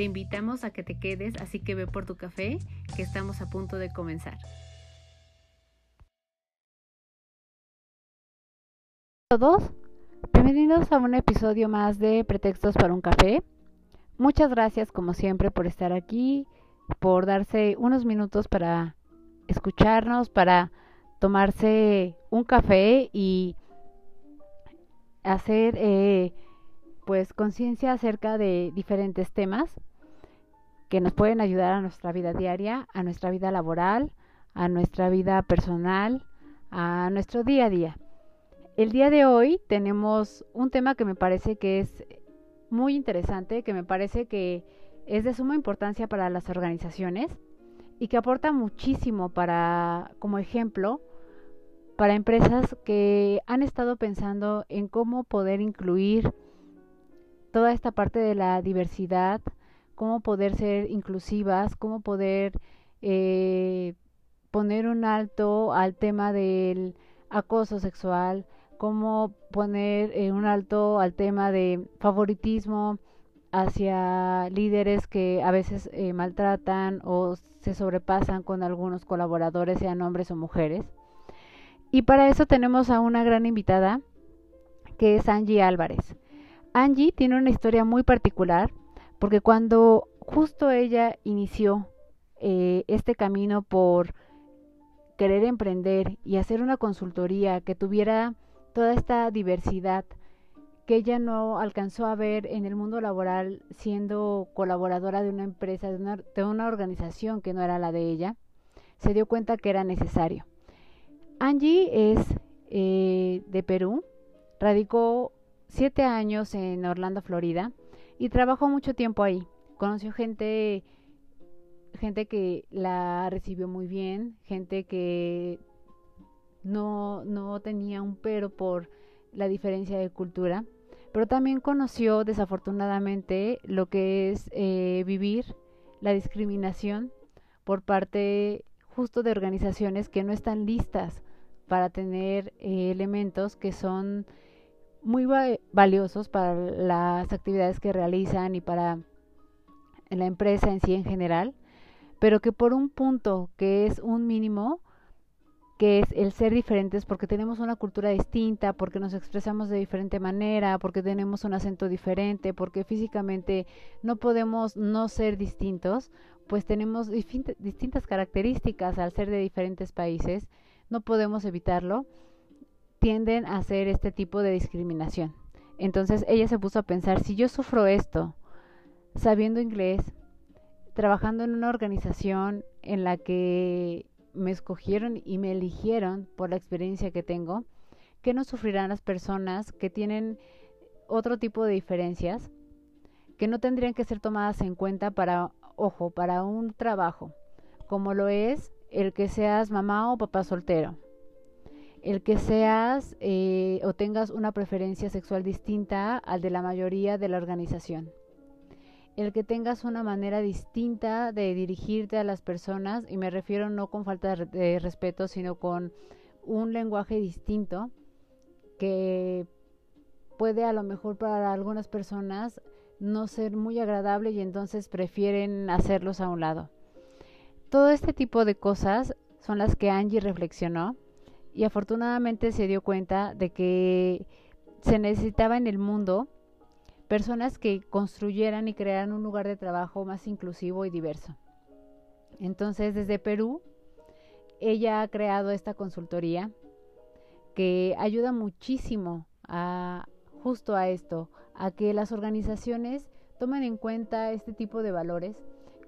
Te invitamos a que te quedes, así que ve por tu café, que estamos a punto de comenzar. Todos, bienvenidos a un episodio más de Pretextos para un café. Muchas gracias como siempre por estar aquí, por darse unos minutos para escucharnos, para tomarse un café y hacer eh, pues conciencia acerca de diferentes temas que nos pueden ayudar a nuestra vida diaria, a nuestra vida laboral, a nuestra vida personal, a nuestro día a día. El día de hoy tenemos un tema que me parece que es muy interesante, que me parece que es de suma importancia para las organizaciones y que aporta muchísimo para, como ejemplo, para empresas que han estado pensando en cómo poder incluir toda esta parte de la diversidad, cómo poder ser inclusivas, cómo poder eh, poner un alto al tema del acoso sexual, cómo poner eh, un alto al tema de favoritismo hacia líderes que a veces eh, maltratan o se sobrepasan con algunos colaboradores, sean hombres o mujeres. Y para eso tenemos a una gran invitada, que es Angie Álvarez. Angie tiene una historia muy particular porque cuando justo ella inició eh, este camino por querer emprender y hacer una consultoría que tuviera toda esta diversidad que ella no alcanzó a ver en el mundo laboral siendo colaboradora de una empresa, de una, organización que no era la de ella, se dio cuenta que era necesario. Angie es eh, de Perú, radicó siete años en Orlando, Florida, y trabajó mucho tiempo ahí. Conoció gente, gente que la recibió muy bien, gente que no, no tenía un pero por la diferencia de cultura, pero también conoció desafortunadamente lo que es eh, vivir la discriminación por parte justo de organizaciones que no están listas para tener eh, elementos que son muy valiosos para las actividades que realizan y para la empresa en sí en general, pero que por un punto que es un mínimo, que es el ser diferentes porque tenemos una cultura distinta, porque nos expresamos de diferente manera, porque tenemos un acento diferente, porque físicamente no podemos no ser distintos, pues tenemos distintas características al ser de diferentes países, no podemos evitarlo tienden a hacer este tipo de discriminación. Entonces ella se puso a pensar, si yo sufro esto, sabiendo inglés, trabajando en una organización en la que me escogieron y me eligieron por la experiencia que tengo, ¿qué no sufrirán las personas que tienen otro tipo de diferencias que no tendrían que ser tomadas en cuenta para, ojo, para un trabajo, como lo es el que seas mamá o papá soltero? El que seas eh, o tengas una preferencia sexual distinta al de la mayoría de la organización. El que tengas una manera distinta de dirigirte a las personas, y me refiero no con falta de respeto, sino con un lenguaje distinto que puede a lo mejor para algunas personas no ser muy agradable y entonces prefieren hacerlos a un lado. Todo este tipo de cosas son las que Angie reflexionó y afortunadamente se dio cuenta de que se necesitaba en el mundo personas que construyeran y crearan un lugar de trabajo más inclusivo y diverso. Entonces, desde Perú, ella ha creado esta consultoría que ayuda muchísimo a justo a esto, a que las organizaciones tomen en cuenta este tipo de valores,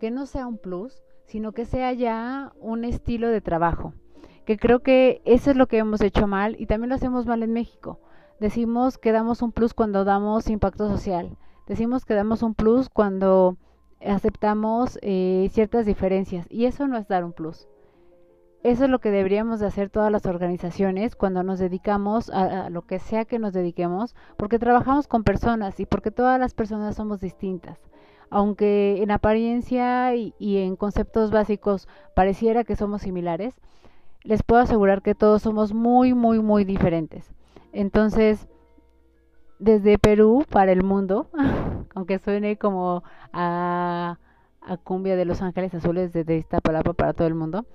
que no sea un plus, sino que sea ya un estilo de trabajo que creo que eso es lo que hemos hecho mal y también lo hacemos mal en México. Decimos que damos un plus cuando damos impacto social. Decimos que damos un plus cuando aceptamos eh, ciertas diferencias y eso no es dar un plus. Eso es lo que deberíamos de hacer todas las organizaciones cuando nos dedicamos a, lo que sea que nos dediquemos, porque trabajamos con personas y porque todas las personas somos distintas. Aunque en apariencia y, y en conceptos básicos pareciera que somos similares, les puedo asegurar que todos somos muy, muy, muy diferentes. Entonces, desde Perú para el mundo, aunque suene como a, cumbia de Los Ángeles Azules desde esta palabra para todo el mundo,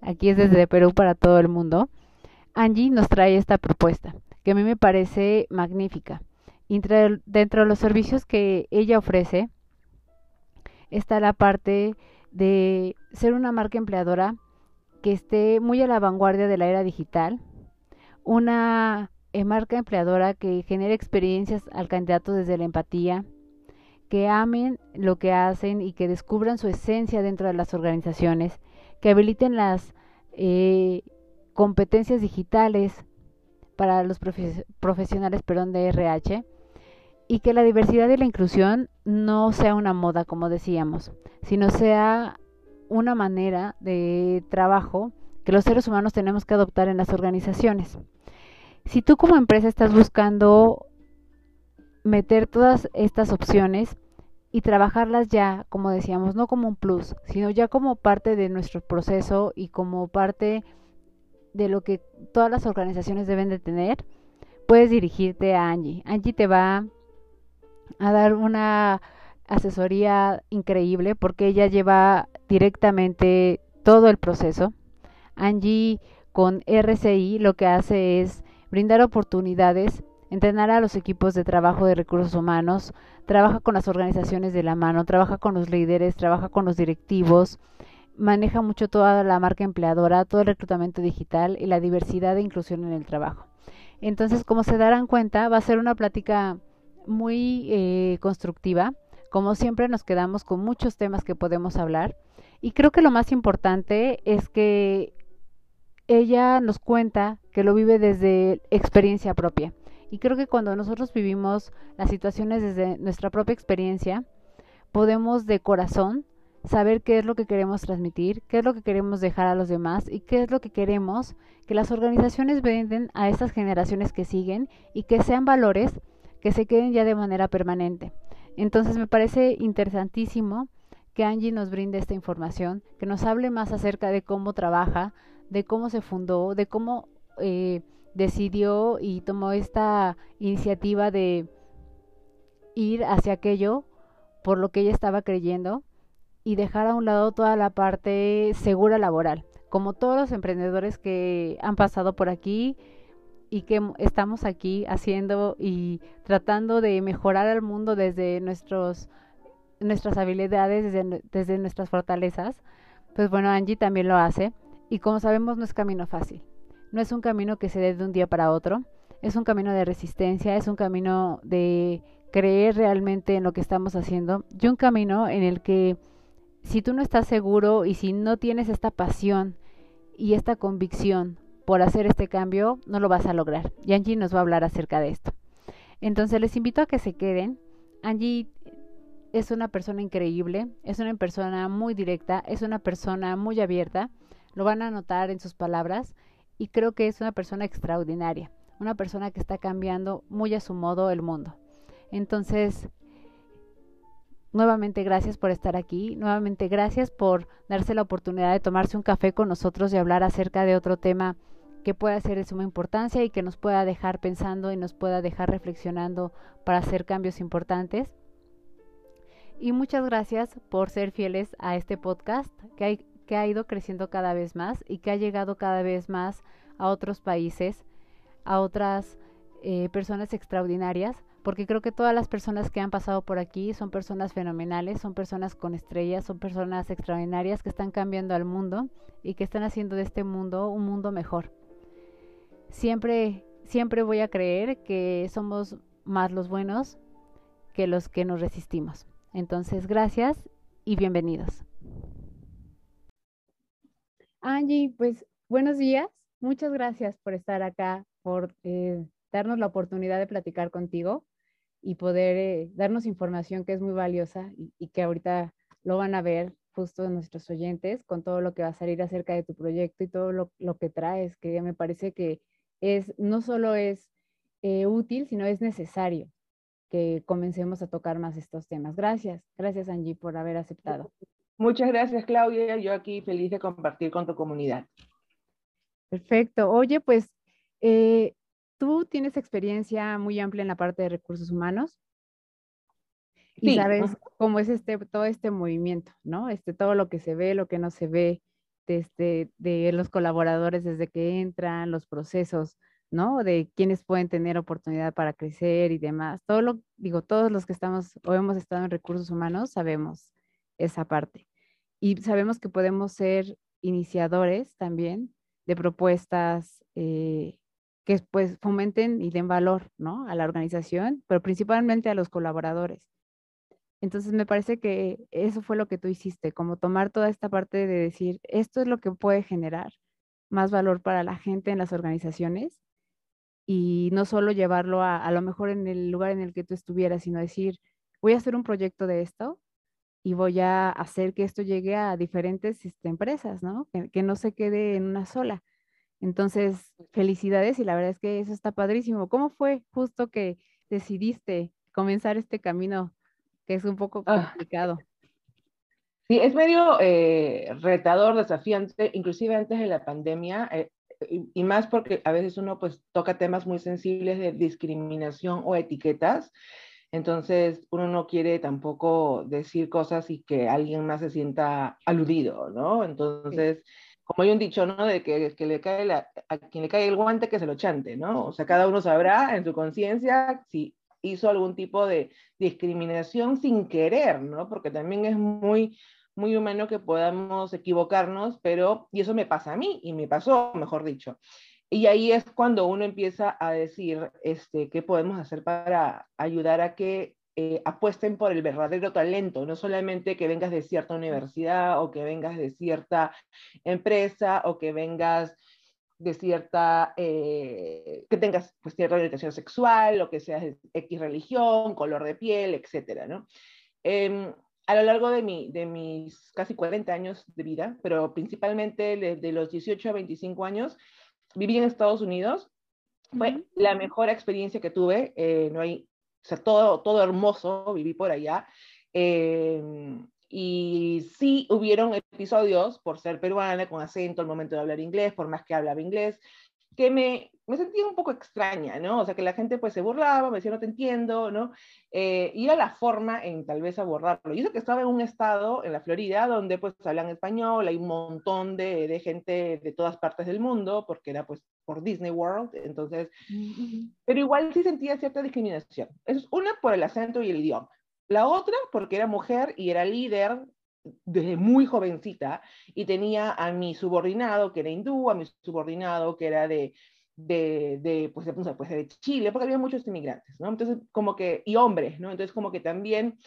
aquí es desde Perú para todo el mundo, Angie nos trae esta propuesta, que a mí me parece magnífica. Dentro de los servicios que ella ofrece está la parte de ser una marca empleadora que esté muy a la vanguardia de la era digital, una eh, marca empleadora que genere experiencias al candidato desde la empatía, que amen lo que hacen y que descubran su esencia dentro de las organizaciones, que habiliten las eh, competencias digitales para los profesionales perdón, de RH y que la diversidad y la inclusión no sea una moda, como decíamos, sino sea una manera de trabajo que los seres humanos tenemos que adoptar en las organizaciones. Si tú como empresa estás buscando meter todas estas opciones, y trabajarlas ya, como decíamos, no como un plus, sino ya como parte de nuestro proceso y como parte de lo que todas las organizaciones deben de tener, puedes dirigirte a Angie. Angie te va a dar una asesoría increíble porque ella lleva directamente todo el proceso. Angie con RCI lo que hace es brindar oportunidades entrenar a los equipos de trabajo de recursos humanos, trabaja con las organizaciones de la mano, trabaja con los líderes, trabaja con los directivos, maneja mucho toda la marca empleadora, todo el reclutamiento digital y la diversidad e inclusión en el trabajo. Entonces, como se darán cuenta, va a ser una plática muy eh, constructiva. Como siempre, nos quedamos con muchos temas que podemos hablar. Y creo que lo más importante es que ella nos cuenta que lo vive desde experiencia propia. Y creo que cuando nosotros vivimos las situaciones desde nuestra propia experiencia, podemos de corazón saber qué es lo que queremos transmitir, qué es lo que queremos dejar a los demás y qué es lo que queremos que las organizaciones venden a estas generaciones que siguen y que sean valores que se queden ya de manera permanente. Entonces me parece interesantísimo que Angie nos brinde esta información, que nos hable más acerca de cómo trabaja, de cómo se fundó, de cómo eh, decidió y tomó esta iniciativa de ir hacia aquello por lo que ella estaba creyendo y dejar a un lado toda la parte segura laboral, como todos los emprendedores que han pasado por aquí y que estamos aquí haciendo y tratando de mejorar al mundo desde nuestros nuestras habilidades, desde, desde nuestras fortalezas, pues bueno, Angie también lo hace. Y como sabemos no es camino fácil. No es un camino que se dé de un día para otro, es un camino de resistencia, es un camino de creer realmente en lo que estamos haciendo. Y un camino en el que si tú no estás seguro y si no tienes esta pasión y esta convicción por hacer este cambio, no lo vas a lograr. Y Angie nos va a hablar acerca de esto. Entonces les invito a que se queden. Angie es una persona increíble, es una persona muy directa, es una persona muy abierta. Lo van a notar en sus palabras y creo que es una persona extraordinaria, una persona que está cambiando muy a su modo el mundo. Entonces, nuevamente gracias por estar aquí, nuevamente gracias por darse la oportunidad de tomarse un café con nosotros y hablar acerca de otro tema que pueda ser de suma importancia y que nos pueda dejar pensando y nos pueda dejar reflexionando para hacer cambios importantes. Y muchas gracias por ser fieles a este podcast que ha ido creciendo cada vez más y que ha llegado cada vez más a otros países, a otras eh, personas extraordinarias, porque creo que todas las personas que han pasado por aquí son personas fenomenales, son personas con estrellas, son personas extraordinarias que están cambiando al mundo y que están haciendo de este mundo un mundo mejor. Siempre, siempre voy a creer que somos más los buenos que los que nos resistimos. Entonces, gracias y bienvenidos. Angie, pues buenos días. Muchas gracias por estar acá, por eh, darnos la oportunidad de platicar contigo y poder eh, darnos información que es muy valiosa y, que ahorita lo van a ver justo nuestros oyentes con todo lo que va a salir acerca de tu proyecto y todo lo, lo que traes, que me parece que es, no solo es eh, útil, sino es necesario que comencemos a tocar más estos temas. Gracias, gracias Angie por haber aceptado. Muchas gracias Claudia, yo aquí feliz de compartir con tu comunidad. Perfecto. Oye, pues eh, tú tienes experiencia muy amplia en la parte de recursos humanos y sabes cómo es este, todo este movimiento, ¿no? Este, todo lo que se ve, lo que no se ve, de, este, de los colaboradores desde que entran, los procesos, ¿no? De quienes pueden tener oportunidad para crecer y demás. Todo lo, digo, todos los que estamos o hemos estado en recursos humanos sabemos esa parte. Y sabemos que podemos ser iniciadores también de propuestas eh, que pues fomenten y den valor, ¿no? A la organización, pero principalmente a los colaboradores. Entonces me parece que eso fue lo que tú hiciste, como tomar toda esta parte de decir, esto es lo que puede generar más valor para la gente en las organizaciones y no solo llevarlo a, lo mejor en el lugar en el que tú estuvieras, sino decir, voy a hacer un proyecto de esto y voy a hacer que esto llegue a diferentes este, empresas, ¿no? Que, que, no se quede en una sola. Entonces, felicidades y la verdad es que eso está padrísimo. ¿Cómo fue justo que decidiste comenzar este camino que es un poco ah. complicado. Sí, es medio eh, retador, desafiante, inclusive antes de la pandemia, eh, y, más porque a veces uno pues toca temas muy sensibles de discriminación o etiquetas, entonces uno no quiere tampoco decir cosas y que alguien más se sienta aludido, ¿no? Entonces... como hay un dicho, ¿no? De que, que le cae a quien le cae el guante que se lo chante, ¿no? O sea, cada uno sabrá en su conciencia si hizo algún tipo de discriminación sin querer, ¿no? Porque también es muy, muy humano que podamos equivocarnos, pero, y eso me pasa a mí, y me pasó, mejor dicho. Y ahí es cuando uno empieza a decir, este, ¿qué podemos hacer para ayudar a que eh, apuesten por el verdadero talento, no solamente que vengas de cierta universidad o que vengas de cierta empresa o que vengas de cierta, eh, que tengas pues, cierta orientación sexual, o que seas de X religión, color de piel, etcétera, ¿no? Em, a lo largo de, mi, de mis casi 40 años de vida, pero principalmente de los 18 a 25 años, viví en Estados Unidos. Fue la mejor experiencia que tuve. Eh, no hay, o sea, todo, todo hermoso, viví por allá. Eh, y sí hubieron episodios, por ser peruana, con acento al momento de hablar inglés, por más que hablaba inglés, que me, me sentía un poco extraña, ¿no? O sea, que la gente pues se burlaba, me decía, no te entiendo, ¿no? Eh, y era la forma en tal vez abordarlo. Y eso que estaba en un estado, en la Florida, donde pues hablan español, hay un montón de, de gente de todas partes del mundo, porque era pues por Disney World, entonces, pero igual sí sentía cierta discriminación. Es una por el acento y el idioma. La otra, porque era mujer y era líder desde muy jovencita y tenía a mi subordinado que era hindú, a mi subordinado que era de, de, de pues, de, pues, de Chile, porque había muchos inmigrantes, ¿no? Entonces, como que, y hombres, ¿no? Entonces, como que también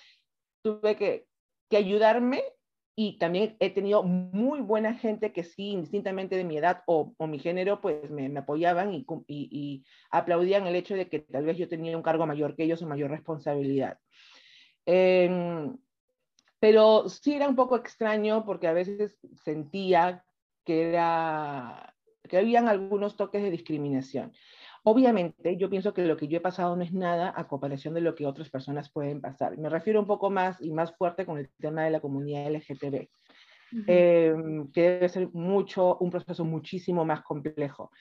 tuve que, que ayudarme y también he tenido muy buena gente que sí, indistintamente de mi edad o, o mi género, pues me, me apoyaban y, y, y, aplaudían el hecho de que tal vez yo tenía un cargo mayor que ellos o mayor responsabilidad. Em, pero sí era un poco extraño porque a veces sentía que, era, que habían algunos toques de discriminación. Obviamente, yo pienso que lo que yo he pasado no es nada a comparación de lo que otras personas pueden pasar. Me refiero un poco más y más fuerte con el tema de la comunidad LGTB, em, que debe ser mucho, un proceso muchísimo más complejo.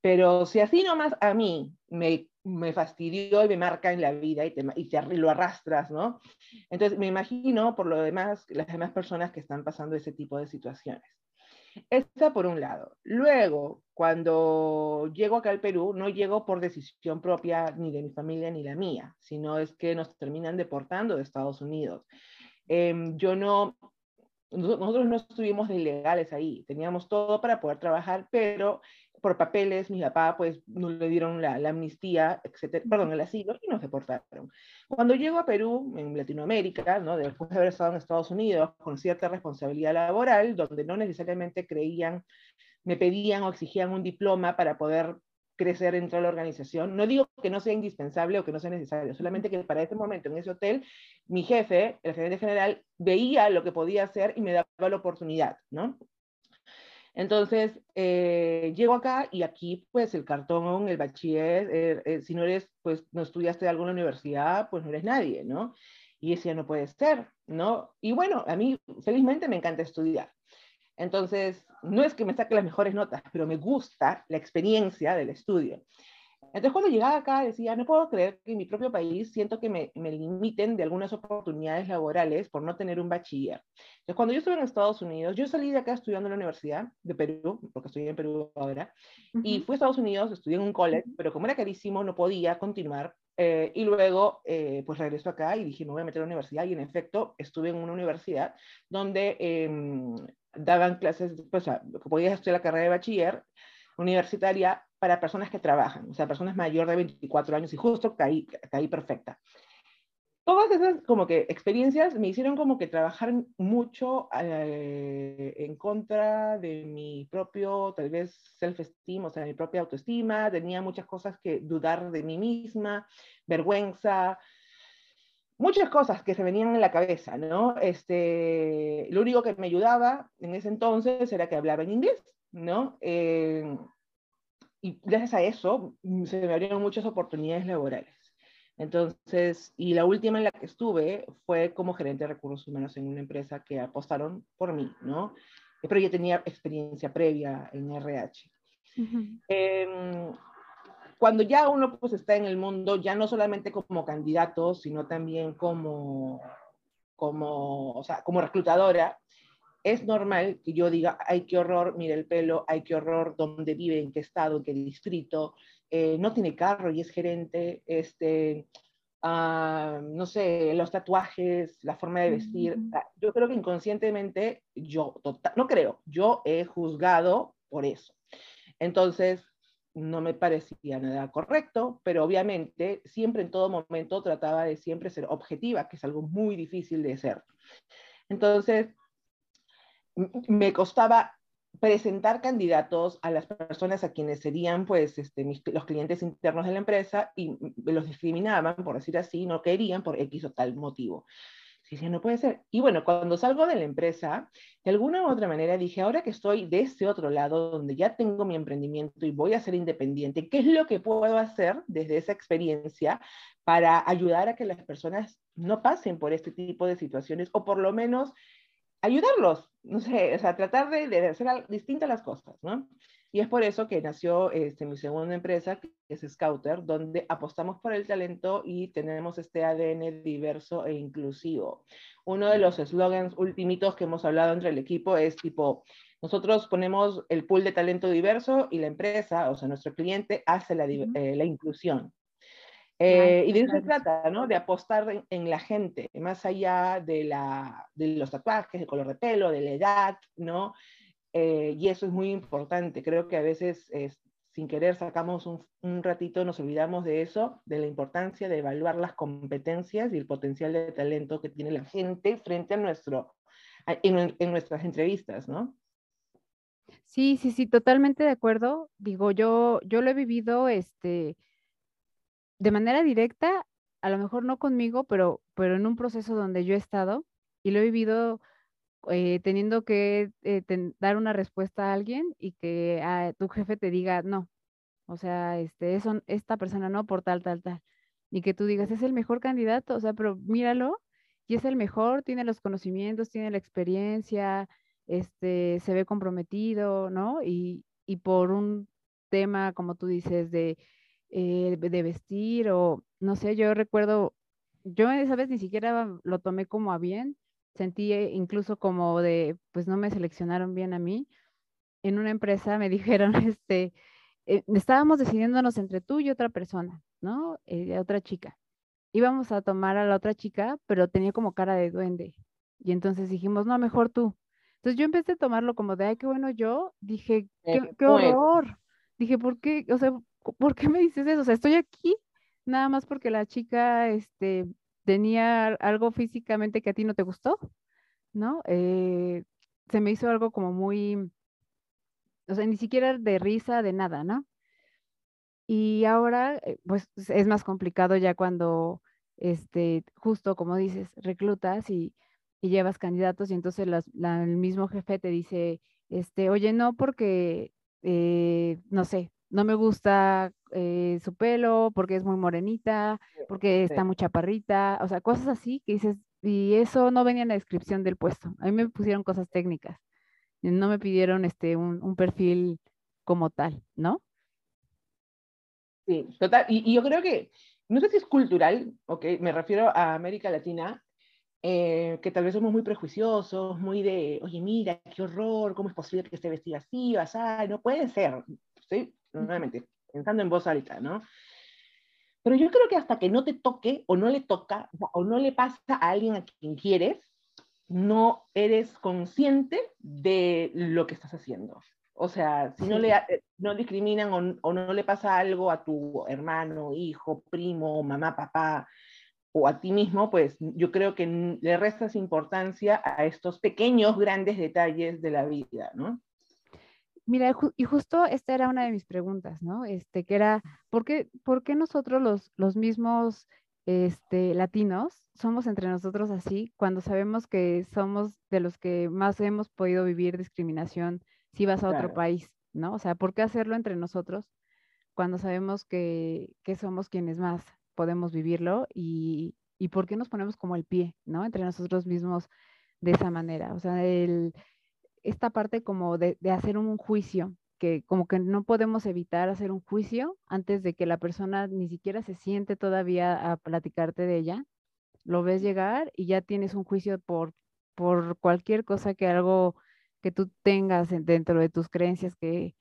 Pero si así nomás a mí me, me fastidió y me marca en la vida y, te, y te, lo arrastras, ¿no? Entonces me imagino por lo demás las demás personas que están pasando ese tipo de situaciones. Esta por un lado. Luego, cuando llego acá al Perú, no llego por decisión propia ni de mi familia ni la mía, sino es que nos terminan deportando de Estados Unidos. Eh, yo no, nosotros no estuvimos ilegales ahí, teníamos todo para poder trabajar, pero por papeles, mi papá pues no le dieron la, la, amnistía, etcétera, perdón, el asilo y nos deportaron. Cuando llego a Perú, en Latinoamérica, ¿no? después de haber estado en Estados Unidos, con cierta responsabilidad laboral, donde no necesariamente creían, me pedían o exigían un diploma para poder crecer dentro de la organización. No digo que no sea indispensable o que no sea necesario, solamente que para ese momento en ese hotel, mi jefe, el gerente general, veía lo que podía hacer y me daba la oportunidad, ¿no? Entonces, eh, llego acá y aquí, pues, el cartón, el bachiller, eh, eh, si no eres, pues, no estudiaste algo en la universidad, pues no eres nadie, ¿no? Y decía, no puede ser, ¿no? Y bueno, a mí, felizmente, me encanta estudiar. Entonces, no es que me saque las mejores notas, pero me gusta la experiencia del estudio. Entonces, cuando llegaba acá, decía, no puedo creer que en mi propio país siento que me, me, limiten de algunas oportunidades laborales por no tener un bachiller. Entonces, cuando yo estuve en Estados Unidos, yo salí de acá estudiando en la Universidad de Perú, porque estoy en Perú ahora, uh -huh. y fui a Estados Unidos, estudié en un college, pero como era carísimo, no podía continuar. Eh, y luego, eh, pues regreso acá y dije, me voy a meter a la universidad. Y en efecto, estuve en una universidad donde eh, daban clases, pues, que podías estudiar la carrera de bachiller universitaria para personas que trabajan, o sea, personas mayores de 24 años y justo caí, caí perfecta. Todas esas como que experiencias me hicieron como que trabajar mucho eh, en contra de mi propio, tal vez, self-esteem, o sea, mi propia autoestima, tenía muchas cosas que dudar de mí misma, vergüenza, muchas cosas que se venían en la cabeza, ¿no? Este, lo único que me ayudaba en ese entonces era que hablaba en inglés, ¿no? Eh, y gracias a eso mm, se me abrieron muchas oportunidades laborales. Entonces, y la última en la que estuve fue como gerente de recursos humanos en una empresa que apostaron por mí, ¿no? Pero yo tenía experiencia previa en RH. Uh -huh. eh, cuando ya uno pues está en el mundo, ya no solamente como candidato, sino también como, como, o sea, como reclutadora, es normal que yo diga, ay, qué horror, mire el pelo, ay, qué horror, dónde vive, en qué estado, en qué distrito, eh, no tiene carro y es gerente, este, uh, no sé, los tatuajes, la forma de vestir. Uh -huh. Yo creo que inconscientemente, yo, total, no creo, yo he juzgado por eso. Entonces, no me parecía nada correcto, pero obviamente siempre en todo momento trataba de siempre ser objetiva, que es algo muy difícil de ser. Entonces, me costaba presentar candidatos a las personas a quienes serían pues este, mis, los clientes internos de la empresa y los discriminaban, por decir así, no querían por X o tal motivo. Sí, no puede ser. Y bueno, cuando salgo de la empresa, de alguna u otra manera dije, ahora que estoy de este otro lado, donde ya tengo mi emprendimiento y voy a ser independiente, ¿qué es lo que puedo hacer desde esa experiencia para ayudar a que las personas no pasen por este tipo de situaciones o por lo menos ayudarlos? No sé, o sea, tratar de, de hacer distintas las cosas, ¿no? Y es por eso que nació este, mi segunda empresa, que es Scouter, donde apostamos por el talento y tenemos este ADN diverso e inclusivo. Uno de los eslogans ultimitos que hemos hablado entre el equipo es tipo, nosotros ponemos el pool de talento diverso y la empresa, o sea, nuestro cliente, hace la, eh, la inclusión. Eh, y de eso se trata, ¿no? De apostar en, en, la gente, más allá de, la, de los tatuajes, del color de pelo, de la edad, ¿no? Eh, y eso es muy importante. Creo que a veces eh, sin querer sacamos un, un, ratito, nos olvidamos de eso, de la importancia de evaluar las competencias y el potencial de talento que tiene la gente frente a nuestro, a, en, en, nuestras entrevistas, ¿no? Sí, sí, sí, totalmente de acuerdo. Digo, yo, yo lo he vivido este, de manera directa, a lo mejor no conmigo, pero, pero en un proceso donde yo he estado y lo he vivido eh, teniendo que eh, dar una respuesta a alguien y que a, tu jefe te diga no, o sea, este, eso, esta persona no por tal, tal, tal, y que tú digas es el mejor candidato, o sea, pero míralo y es el mejor, tiene los conocimientos, tiene la experiencia, este, se ve comprometido, ¿no? Y, y por un tema, como tú dices, de, eh, de vestir o no sé, yo recuerdo, yo esa vez ni siquiera lo tomé como a bien, sentí eh, incluso como de, pues no me seleccionaron bien a mí. En una empresa me dijeron, este, eh, estábamos decidiéndonos entre tú y otra persona, ¿no? Eh, otra chica. Íbamos a tomar a la otra chica, pero tenía como cara de duende. Y entonces dijimos, no, mejor tú. Entonces yo empecé a tomarlo como de, ay, qué bueno yo. Dije, qué, qué horror. Dije, ¿por qué? O sea, ¿por qué me dices eso? O sea, estoy aquí nada más porque la chica, este, tenía algo físicamente que a ti no te gustó, ¿no? Eh, se me hizo algo como muy, o sea, ni siquiera de risa, de nada, ¿no? Y ahora, eh, pues es más complicado ya cuando, este, justo como dices, reclutas y, llevas candidatos y entonces el mismo jefe te dice, este, oye, no, porque, eh, no sé, no me gusta eh, su pelo, porque es muy morenita, porque está muy chaparrita, o sea, cosas así que dices, y eso no venía en la descripción del puesto. A mí me pusieron cosas técnicas, no me pidieron este, un, un perfil como tal, ¿no? Sí, total. Y, yo creo que, no sé si es cultural, ok, me refiero a América Latina, eh, que tal vez somos muy prejuiciosos, muy de, oye, mira, qué horror, ¿cómo es posible que esté vestida así, así? No puede ser, ¿sí? Nuevamente, pensando en voz alta, ¿no? Pero yo creo que hasta que no te toque o no le toca o no le pasa a alguien a quien quieres, no eres consciente de lo que estás haciendo. O sea, si no le eh, no discriminan o, no le pasa algo a tu hermano, hijo, primo, mamá, papá o a ti mismo, pues yo creo que le restas importancia a estos pequeños, grandes detalles de la vida, ¿no? Mira, y justo esta era una de mis preguntas, ¿no? Este, que era, ¿por qué, por qué nosotros los, los mismos este, latinos somos entre nosotros así cuando sabemos que somos de los que más hemos podido vivir discriminación si vas a otro país, ¿no? O sea, ¿por qué hacerlo entre nosotros cuando sabemos que, somos quienes más podemos vivirlo y, y, por qué nos ponemos como el pie, ¿no? Entre nosotros mismos de esa manera. O sea, el, esta parte como de, hacer un juicio, que como que no podemos evitar hacer un juicio antes de que la persona ni siquiera se siente todavía a platicarte de ella. Lo ves llegar y ya tienes un juicio por, por cualquier cosa que algo que tú tengas dentro de tus creencias que,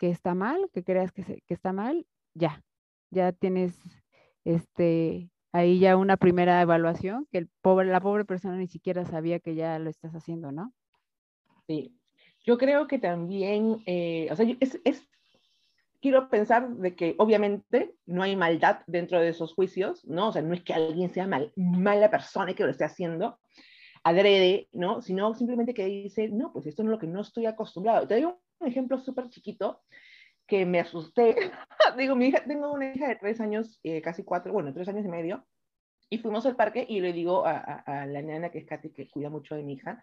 está mal, que creas que, que está mal, ya, ya tienes este, ahí ya una primera evaluación que el pobre, la pobre persona ni siquiera sabía que ya lo estás haciendo, ¿no? Sí, yo creo que también, eh, o sea, es, es, quiero pensar de que obviamente no hay maldad dentro de esos juicios, ¿no? O sea, no es que alguien sea mal, mala persona y que lo esté haciendo, adrede, ¿no? Sino simplemente que dice, no, pues esto es lo que no estoy acostumbrado. Te doy un ejemplo súper chiquito que me asusté. Digo, mi hija, tengo una hija de tres años, eh, casi cuatro, bueno, tres años y medio, y fuimos al parque y le digo a, a, la nana, que es Katy, que cuida mucho de mi hija,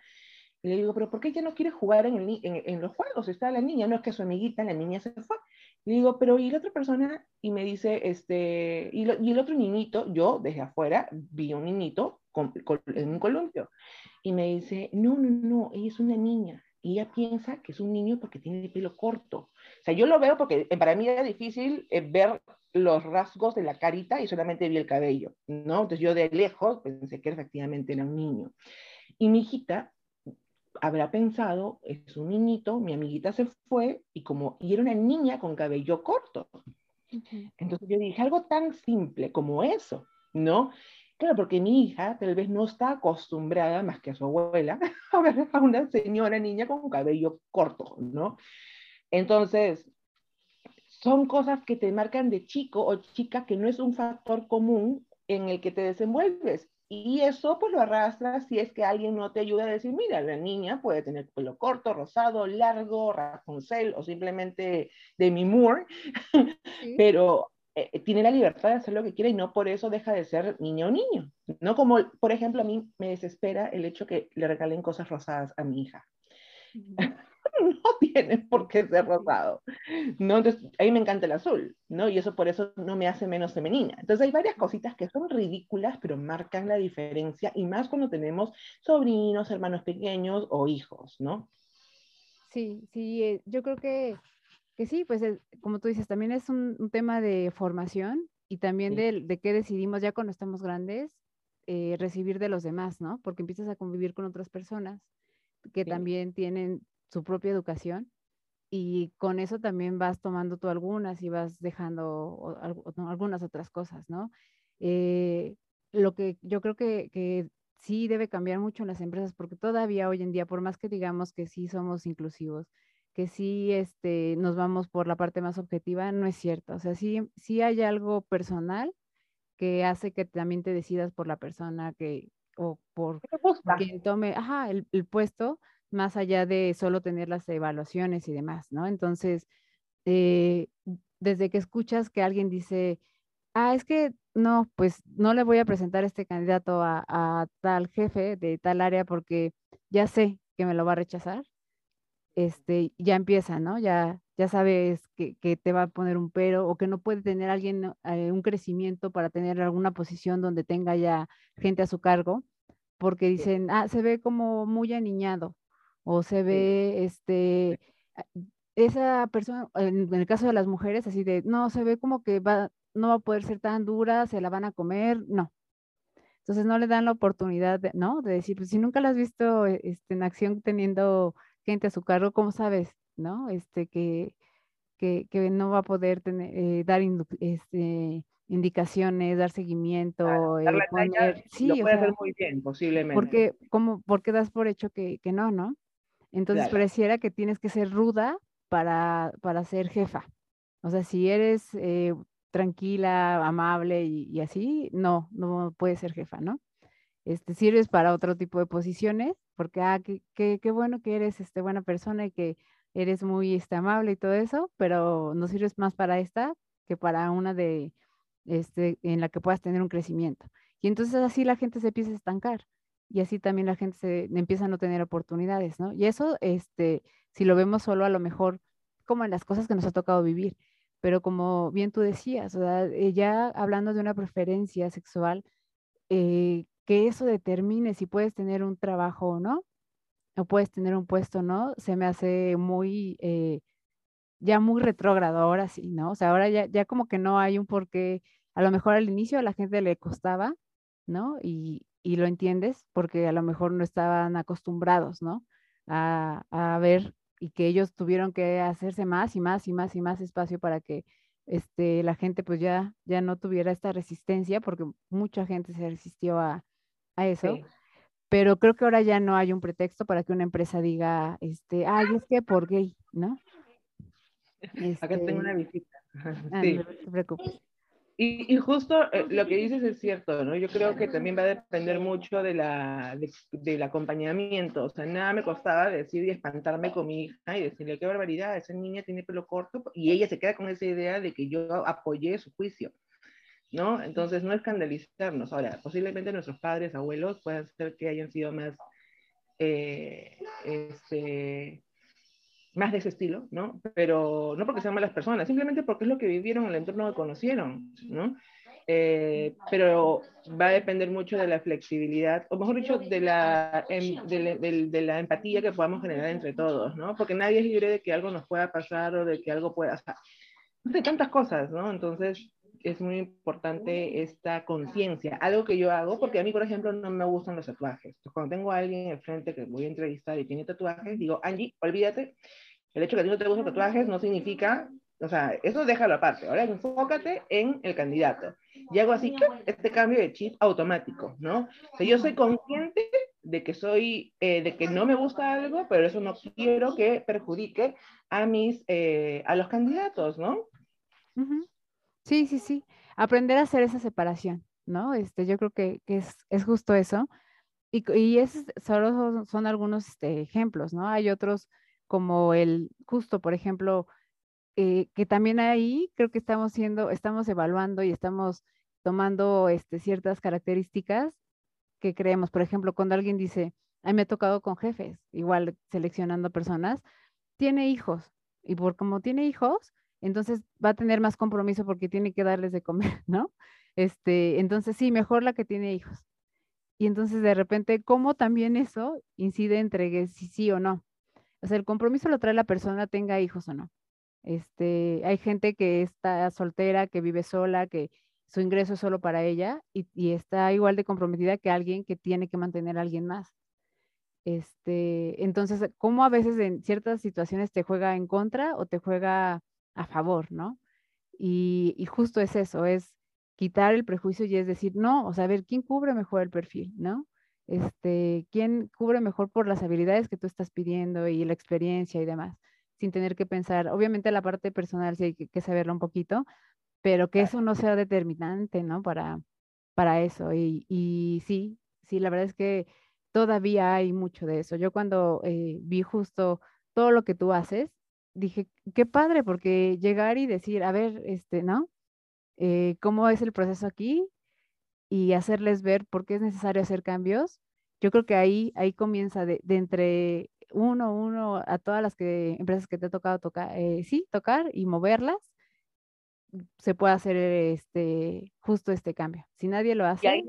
y le digo, pero ¿por qué ella no quiere jugar en, el, en, en, los juegos? Está la niña, no es que su amiguita, la niña se fue. Le digo, pero ¿y la otra persona? Y me dice, este, y, y el otro niñito, yo desde afuera vi un niñito en un columpio. Y me dice, no, no, no, ella es una niña. Y ella piensa que es un niño porque tiene el pelo corto. O sea, yo lo veo porque eh, para mí era difícil eh, ver los rasgos de la carita y solamente vi el cabello, ¿no? Entonces yo de lejos pensé que efectivamente era un niño. Y mi hijita habrá pensado, es un niñito, mi amiguita se fue y como y era una niña con cabello corto. Entonces yo dije, algo tan simple como eso, ¿no? Claro, porque mi hija tal vez no está acostumbrada, más que a su abuela, a ver a una señora niña con cabello corto, ¿no? Entonces, son cosas que te marcan de chico o chica que no es un factor común en el que te desenvuelves. Y eso pues lo arrastras si es que alguien no te ayuda a decir, mira, la niña puede tener pelo corto, rosado, largo, rapunzel o simplemente Demi Moore, pero eh, eh, tiene la libertad de hacer lo que quiere y no por eso deja de ser niño o niño. No como, por ejemplo, a mí me desespera el hecho que le regalen cosas rosadas a mi hija. no tiene por qué ser rosado. ¿no? Entonces, a mí me encanta el azul, ¿no? Y eso por eso no me hace menos femenina. Entonces, hay varias cositas que son ridículas, pero marcan la diferencia, y más cuando tenemos sobrinos, hermanos pequeños o hijos, ¿no? Sí, sí, eh, yo creo que que sí, pues como tú dices, también es un, tema de formación y también de, de, qué decidimos ya cuando estamos grandes eh, recibir de los demás, ¿no? Porque empiezas a convivir con otras personas que también tienen su propia educación y con eso también vas tomando tú algunas y vas dejando algunas otras cosas, ¿no? Eh, lo que yo creo que, que, sí debe cambiar mucho en las empresas porque todavía hoy en día, por más que digamos que sí somos inclusivos, que sí este, nos vamos por la parte más objetiva, no es cierto. O sea, sí, sí hay algo personal que hace que también te decidas por la persona que, o por quien tome ajá, el, puesto, más allá de solo tener las evaluaciones y demás, ¿no? Entonces, eh, desde que escuchas que alguien dice, ah, es que no, pues no le voy a presentar este candidato a, tal jefe de tal área porque ya sé que me lo va a rechazar, este, ya empieza, ¿no? Ya, ya sabes que, te va a poner un pero o que no puede tener alguien eh, un crecimiento para tener alguna posición donde tenga ya gente a su cargo, porque dicen, ah, se ve como muy aniñado o se ve, este, esa persona, en, el caso de las mujeres, así de, no, se ve como que va, no va a poder ser tan dura, se la van a comer, no. Entonces no le dan la oportunidad, de, ¿no? De decir, pues si nunca la has visto este, en acción teniendo gente a su cargo, ¿cómo sabes, no? Este, que, que, que no va a poder tener, eh, dar este, indicaciones, dar seguimiento, eh, poner, sí, lo puede hacer muy bien, posiblemente. Porque, ¿cómo, porque das por hecho que, que no, no? Entonces pareciera que tienes que ser ruda para, para ser jefa. O sea, si eres eh, tranquila, amable y, así, no, no puedes ser jefa, ¿no? Este, sirves para otro tipo de posiciones, porque, ah, qué, qué, bueno que eres este, buena persona y que eres muy este, amable y todo eso, pero no sirves más para esta que para una de, este, en la que puedas tener un crecimiento. Y entonces así la gente se empieza a estancar y así también la gente se empieza a no tener oportunidades, ¿no? Y eso, este, si lo vemos solo a lo mejor como en las cosas que nos ha tocado vivir, pero como bien tú decías, eh, ya hablando de una preferencia sexual, eh, que eso determine si puedes tener un trabajo o no, o puedes tener un puesto o no, se me hace muy, eh, ya muy retrógrado ahora sí, ¿no? O sea, ahora ya, ya como que no hay un porqué, a lo mejor al inicio a la gente le costaba, ¿no? Y, y lo entiendes porque a lo mejor no estaban acostumbrados, ¿no? A, a, ver y que ellos tuvieron que hacerse más y más y más y más espacio para que este, la gente pues ya, ya no tuviera esta resistencia porque mucha gente se resistió a, a eso. Pero creo que ahora ya no hay un pretexto para que una empresa diga, este, ay, es que por gay, ¿no? Acá tengo una este, visita. Ah, sí. No te preocupes. Y, justo eh, lo que dices es cierto, ¿no? Yo creo que también va a depender mucho de la, del acompañamiento. O sea, nada me costaba decir y espantarme con mi hija y decirle, qué barbaridad, esa niña tiene pelo corto, y ella se queda con esa idea de que yo apoyé su juicio, ¿no? Entonces, no escandalizarnos. Ahora, posiblemente nuestros padres, abuelos, puedan ser que hayan sido más, eh, este, más de ese estilo, ¿no? Pero no porque sean malas personas, simplemente porque es lo que vivieron el entorno que conocieron, ¿no? Eh, pero va a depender mucho de la flexibilidad, o mejor dicho, de la, em, de, la empatía que podamos generar entre todos, ¿no? Porque nadie es libre de que algo nos pueda pasar o de que algo pueda... O de tantas cosas, ¿no? Entonces, es muy importante esta conciencia, algo que yo hago, porque a mí, por ejemplo, no me gustan los tatuajes. cuando tengo a alguien enfrente que voy a entrevistar y tiene tatuajes, digo, Angie, olvídate, el hecho de que a ti no te gustan tatuajes no significa, o sea, eso déjalo aparte. Ahora enfócate en el candidato. Y hago así, este cambio de chip automático, ¿no? O sea, yo soy consciente de que soy, eh, de que no me gusta algo, pero eso no quiero que perjudique a mis, eh, a los candidatos, ¿no? Sí, sí, sí. Aprender a hacer esa separación, ¿no? Este, yo creo que, es, justo eso. Y, y esos solo son, algunos este, ejemplos, ¿no? Hay otros como el, justo, por ejemplo, eh, que también ahí creo que estamos siendo, estamos evaluando y estamos tomando este, ciertas características que creemos. Por ejemplo, cuando alguien dice, a me ha tocado con jefes, igual seleccionando personas, tiene hijos. Y por como tiene hijos, entonces va a tener más compromiso porque tiene que darles de comer, ¿no? Este, entonces sí, mejor la que tiene hijos. Y entonces de repente, ¿cómo también eso incide entre si sí o no? O sea, el compromiso lo trae la persona, tenga hijos o no. Este, hay gente que está soltera, que vive sola, que su ingreso es solo para ella y, y, está igual de comprometida que alguien que tiene que mantener a alguien más. Este, entonces, ¿cómo a veces en ciertas situaciones te juega en contra o te juega a favor, ¿no? Y, y, justo es eso, es quitar el prejuicio y es decir, no, o sea, a ver, ¿quién cubre mejor el perfil, ¿no? Este, ¿quién cubre mejor por las habilidades que tú estás pidiendo y la experiencia y demás? Sin tener que pensar, obviamente la parte personal sí hay que, saberlo un poquito, pero que eso no sea determinante, ¿no? Para, para eso. Y, y sí, sí, la verdad es que todavía hay mucho de eso. Yo cuando eh, vi justo todo lo que tú haces, dije, qué padre, porque llegar y decir, a ver, este, ¿no? Eh, ¿Cómo es el proceso aquí? Y hacerles ver por qué es necesario hacer cambios. Yo creo que ahí, ahí comienza de, entre uno, uno, a todas las que, empresas que te ha tocado tocar, eh, sí, tocar y moverlas, se puede hacer este, justo este cambio. Si nadie lo hace... Y,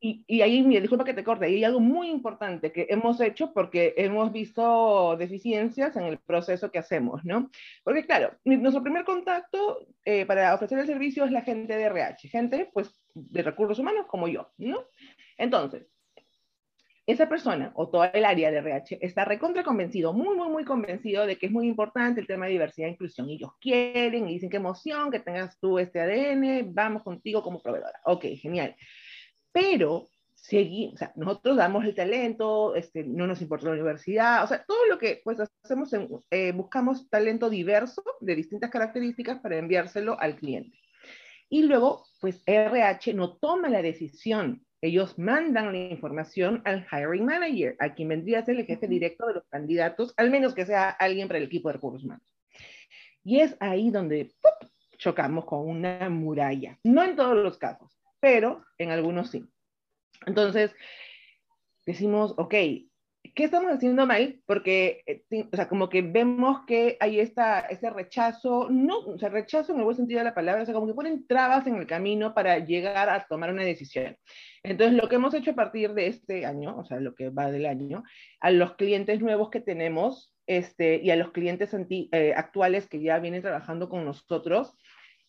y, ahí, mira, disculpa que te corte, hay algo muy importante que hemos hecho porque hemos visto deficiencias en el proceso que hacemos, ¿no? Porque claro, nuestro primer contacto eh, para ofrecer el servicio es la gente de RH, gente pues de recursos humanos como yo, ¿no? Entonces, esa persona o toda el área de RH está recontra convencido, muy, muy, muy convencido de que es muy importante el tema de diversidad e inclusión. Y ellos quieren y dicen qué emoción que tengas tú este ADN, vamos contigo como proveedora. Ok, genial pero seguimos, o sea, nosotros damos el talento, este, no nos importa la universidad, o sea, todo lo que pues hacemos, eh, buscamos talento diverso de distintas características para enviárselo al cliente. Y luego, pues RH no toma la decisión, ellos mandan la información al hiring manager, a quien vendría a ser el jefe directo de los candidatos, al menos que sea alguien para el equipo de recursos humanos. Y es ahí donde chocamos con una muralla, no en todos los casos, pero en algunos sí. Entonces, decimos, ok, ¿qué estamos haciendo mal? Porque, eh, o sea, como que vemos que hay esta, ese rechazo, no, o sea, rechazo en el buen sentido de la palabra, o sea, como que ponen trabas en el camino para llegar a tomar una decisión. Entonces, lo que hemos hecho a partir de este año, o sea, lo que va del año, a los clientes nuevos que tenemos este, y a los clientes eh, actuales que ya vienen trabajando con nosotros,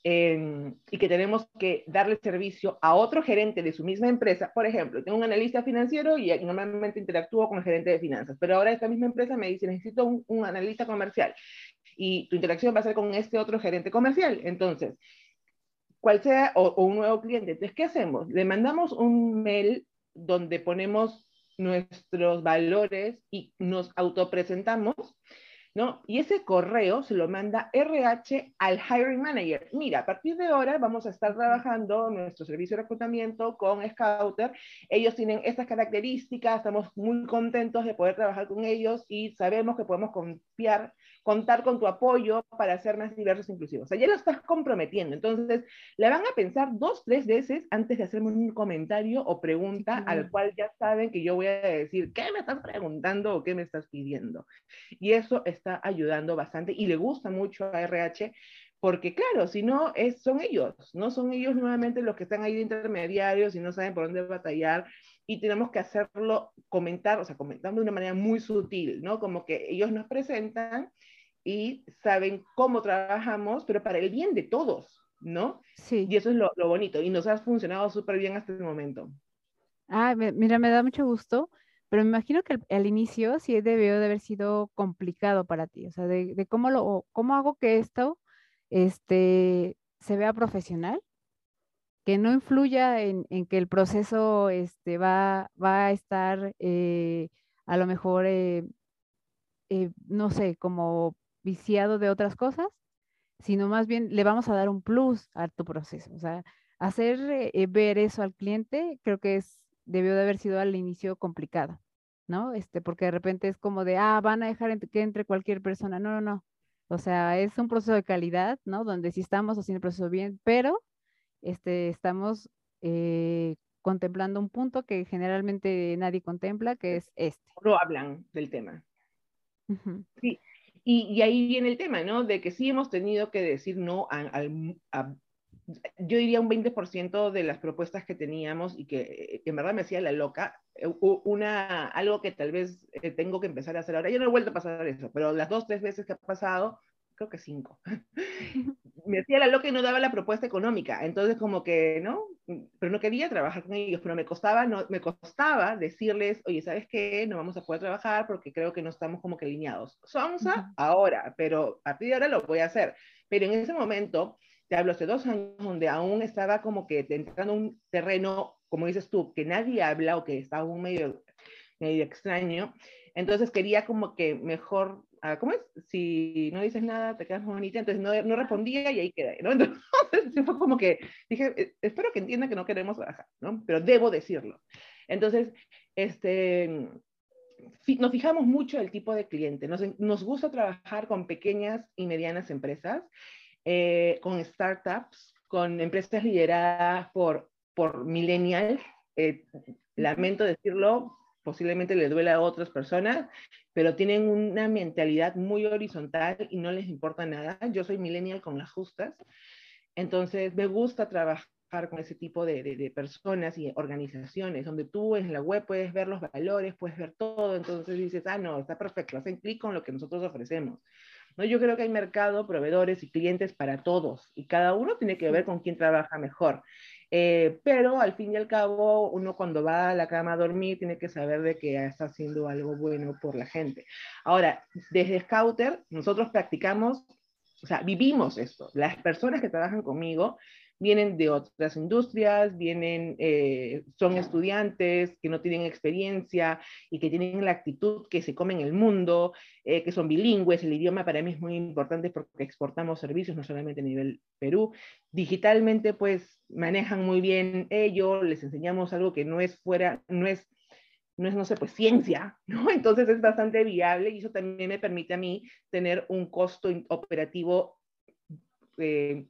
y que tenemos que darle servicio a otro gerente de su misma empresa. Por ejemplo, tengo un analista financiero y normalmente interactúo con el gerente de finanzas, pero ahora esta misma empresa me dice, necesito un, analista comercial y tu interacción va a ser con este otro gerente comercial. Entonces, cual sea, o, o un nuevo cliente. Entonces, ¿qué hacemos? Le mandamos un mail donde ponemos nuestros valores y nos autopresentamos Y ese correo se lo manda RH al hiring manager. Mira, a partir de ahora vamos a estar trabajando nuestro servicio de reclutamiento con Scouter. Ellos tienen estas características, estamos muy contentos de poder trabajar con ellos y sabemos que podemos confiar, contar con tu apoyo para ser más diversos e inclusivos. O sea, ya lo estás comprometiendo. Entonces, le van a pensar dos, tres veces antes de hacerme un comentario o pregunta al cual ya saben que yo voy a decir, ¿qué me estás preguntando o qué me estás pidiendo? Y eso es está ayudando bastante y le gusta mucho a RH porque claro, si no, es, son ellos, no son ellos nuevamente los que están ahí de intermediarios y no saben por dónde batallar y tenemos que hacerlo, comentar, o sea, comentando de una manera muy sutil, ¿no? Como que ellos nos presentan y saben cómo trabajamos, pero para el bien de todos, ¿no? Sí. Y eso es lo, lo bonito y nos ha funcionado súper bien hasta el momento. Ah, mira, me da mucho gusto pero me imagino que al inicio sí debió de haber sido complicado para ti, o sea, de, cómo, lo, cómo hago que esto este, se vea profesional, que no influya en, que el proceso este, va, va a estar eh, a lo mejor, eh, eh, no sé, como viciado de otras cosas, sino más bien le vamos a dar un plus a tu proceso. O sea, hacer ver eso al cliente creo que es debió de haber sido al inicio complicado, ¿no? Este, porque de repente es como de, ah, van a dejar que entre cualquier persona. No, no, no. O sea, es un proceso de calidad, ¿no? Donde sí estamos haciendo el proceso bien, pero este, estamos eh, contemplando un punto que generalmente nadie contempla, que es este. No hablan del tema. Sí, y, y, ahí viene el tema, ¿no? De que sí hemos tenido que decir no a, a, yo diría un 20% de las propuestas que teníamos y que eh, en verdad me hacía la loca, eh, una, algo que tal vez eh, tengo que empezar a hacer ahora. Yo no he vuelto a pasar eso, pero las dos, tres veces que ha pasado, creo que cinco, me hacía la loca y no daba la propuesta económica. Entonces como que, ¿no? Pero no quería trabajar con ellos, pero me costaba, no, me costaba decirles, oye, ¿sabes qué? No vamos a poder trabajar porque creo que no estamos como que alineados. Sonsa, ahora, pero a partir de ahora lo voy a hacer. Pero en ese momento te hablo hace dos años, donde aún estaba como que entrando un terreno, como dices tú, que nadie habla o que estaba un medio, medio extraño. Entonces quería como que mejor, ah, ¿cómo es? Si no dices nada, te quedas bonita. Entonces no, no respondía y ahí quedé, ¿no? Entonces fue como que dije, e, espero que entienda que no queremos trabajar, ¿no? Pero debo decirlo. Entonces, este, nos fijamos mucho el tipo de cliente. Nos, nos gusta trabajar con pequeñas y medianas empresas, eh, con startups, con empresas lideradas por, por millennials. Eh, lamento decirlo, posiblemente le duele a otras personas, pero tienen una mentalidad muy horizontal y no les importa nada. Yo soy millennial con las justas, entonces me gusta trabajar con ese tipo de, de, personas y organizaciones, donde tú en la web puedes ver los valores, puedes ver todo, entonces dices, ah, no, está perfecto, hacen clic con lo que nosotros ofrecemos. ¿No? Yo creo que hay mercado, proveedores y clientes para todos, y cada uno tiene que ver con quién trabaja mejor. Eh, pero al fin y al cabo, uno cuando va a la cama a dormir tiene que saber de que está haciendo algo bueno por la gente. Ahora, desde Scouter, nosotros practicamos, o sea, vivimos esto. Las personas que trabajan conmigo vienen de otras industrias, vienen, eh, son estudiantes que no tienen experiencia y que tienen la actitud que se comen el mundo, eh, que son bilingües. El idioma para mí es muy importante porque exportamos servicios, no solamente a nivel Perú. Digitalmente, pues manejan muy bien ello, les enseñamos algo que no es fuera, no es no es, no sé, pues ciencia, ¿no? Entonces es bastante viable y eso también me permite a mí tener un costo operativo eh,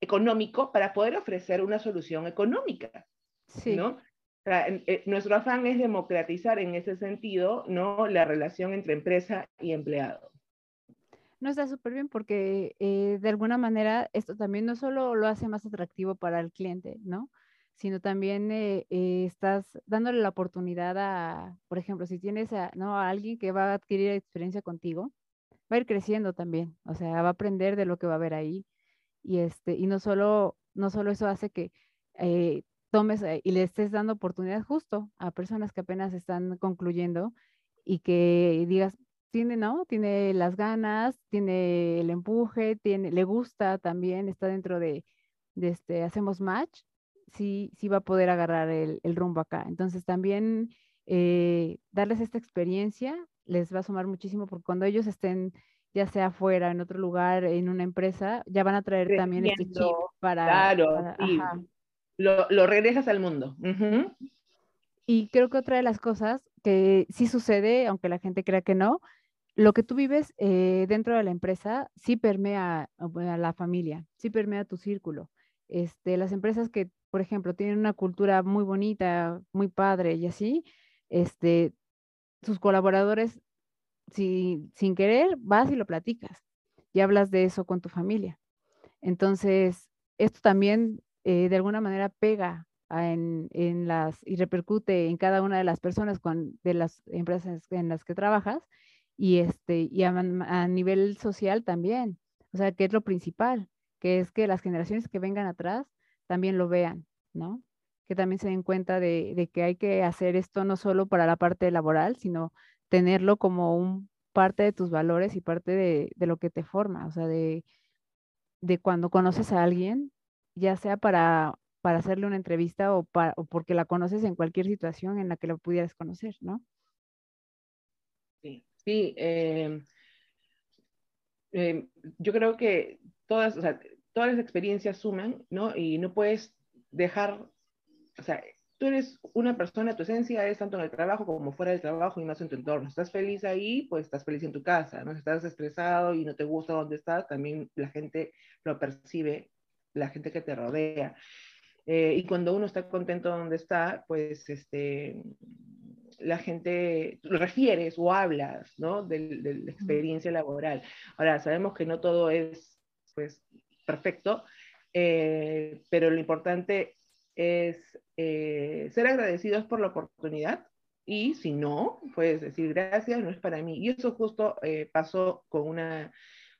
económico para poder ofrecer una solución económica. Sí. ¿no? Eh, nuestro afán es democratizar en ese sentido ¿no? la relación entre empresa y empleado. No está súper bien porque eh, de alguna manera esto también no solo lo hace más atractivo para el cliente, ¿no? sino también eh, estás dándole la oportunidad a, por ejemplo, si tienes a, ¿no? a alguien que va a adquirir experiencia contigo, va a ir creciendo también, o sea, va a aprender de lo que va a ver ahí y, este, y no, solo, no solo eso hace que eh, tomes eh, y le estés dando oportunidad justo a personas que apenas están concluyendo y que digas, tiene, ¿no? Tiene las ganas, tiene el empuje, tiene, le gusta también, está dentro de, este, hacemos match, sí, sí va a poder agarrar el, el rumbo acá. Entonces también eh, darles esta experiencia les va a sumar muchísimo porque cuando ellos estén ya sea afuera, en otro lugar, en una empresa, ya van a traer también este chip para... Claro, Lo, lo, regresas al mundo. Y creo que otra de las cosas que sí sucede, aunque la gente crea que no, lo que tú vives eh, dentro de la empresa sí permea a la familia, sí permea tu círculo. Este, las empresas que, por ejemplo, tienen una cultura muy bonita, muy padre y así, este, sus colaboradores si, sin querer vas y lo platicas y hablas de eso con tu familia. Entonces, esto también eh, de alguna manera pega en, las y repercute en cada una de las personas con, de las empresas en las que trabajas y, este, y a, a, nivel social también. O sea, que es lo principal, que es que las generaciones que vengan atrás también lo vean, ¿no? Que también se den cuenta de, de que hay que hacer esto no solo para la parte laboral, sino tenerlo como un parte de tus valores y parte de, de lo que te forma, o sea, de, de, cuando conoces a alguien, ya sea para, para hacerle una entrevista o, para, o porque la conoces en cualquier situación en la que lo pudieras conocer, ¿no? Sí, sí. Eh, eh, yo creo que todas, o sea, todas las experiencias suman, ¿no? Y no puedes dejar, o sea, tú eres una persona, tu esencia es tanto en el trabajo como fuera del trabajo y más en tu entorno. Estás feliz ahí, pues estás feliz en tu casa, ¿no? Si estás estresado y no te gusta donde estás, también la gente lo percibe, la gente que te rodea. Eh, y cuando uno está contento donde está, pues este, la gente refieres o hablas, ¿no? De, de, la experiencia laboral. Ahora, sabemos que no todo es, pues, perfecto, eh, pero lo importante es eh, ser agradecidos por la oportunidad y si no, puedes decir gracias, no es para mí. Y eso justo eh, pasó con una,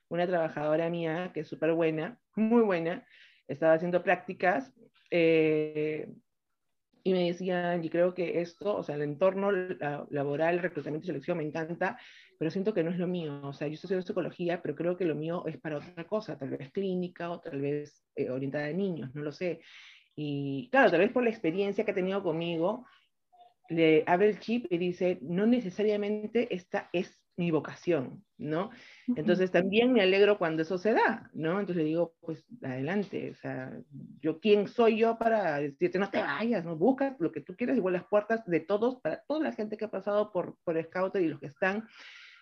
una trabajadora mía que es súper buena, muy buena, estaba haciendo prácticas eh, y me decían, y creo que esto, o sea, el entorno laboral, el reclutamiento y selección me encanta, pero siento que no es lo mío. O sea, yo estoy haciendo psicología, pero creo que lo mío es para otra cosa, tal vez clínica o tal vez orientada a niños, no lo sé. Y claro, tal vez por la experiencia que ha tenido conmigo, le abre el chip y dice, no necesariamente esta es mi vocación, ¿no? Entonces también me alegro cuando eso se da, ¿no? Entonces le digo, pues adelante, o sea, yo quién soy yo para decirte, no te vayas, no buscas lo que tú quieras, igual las puertas de todos, para toda la gente que ha pasado por, por Scouter y los que están,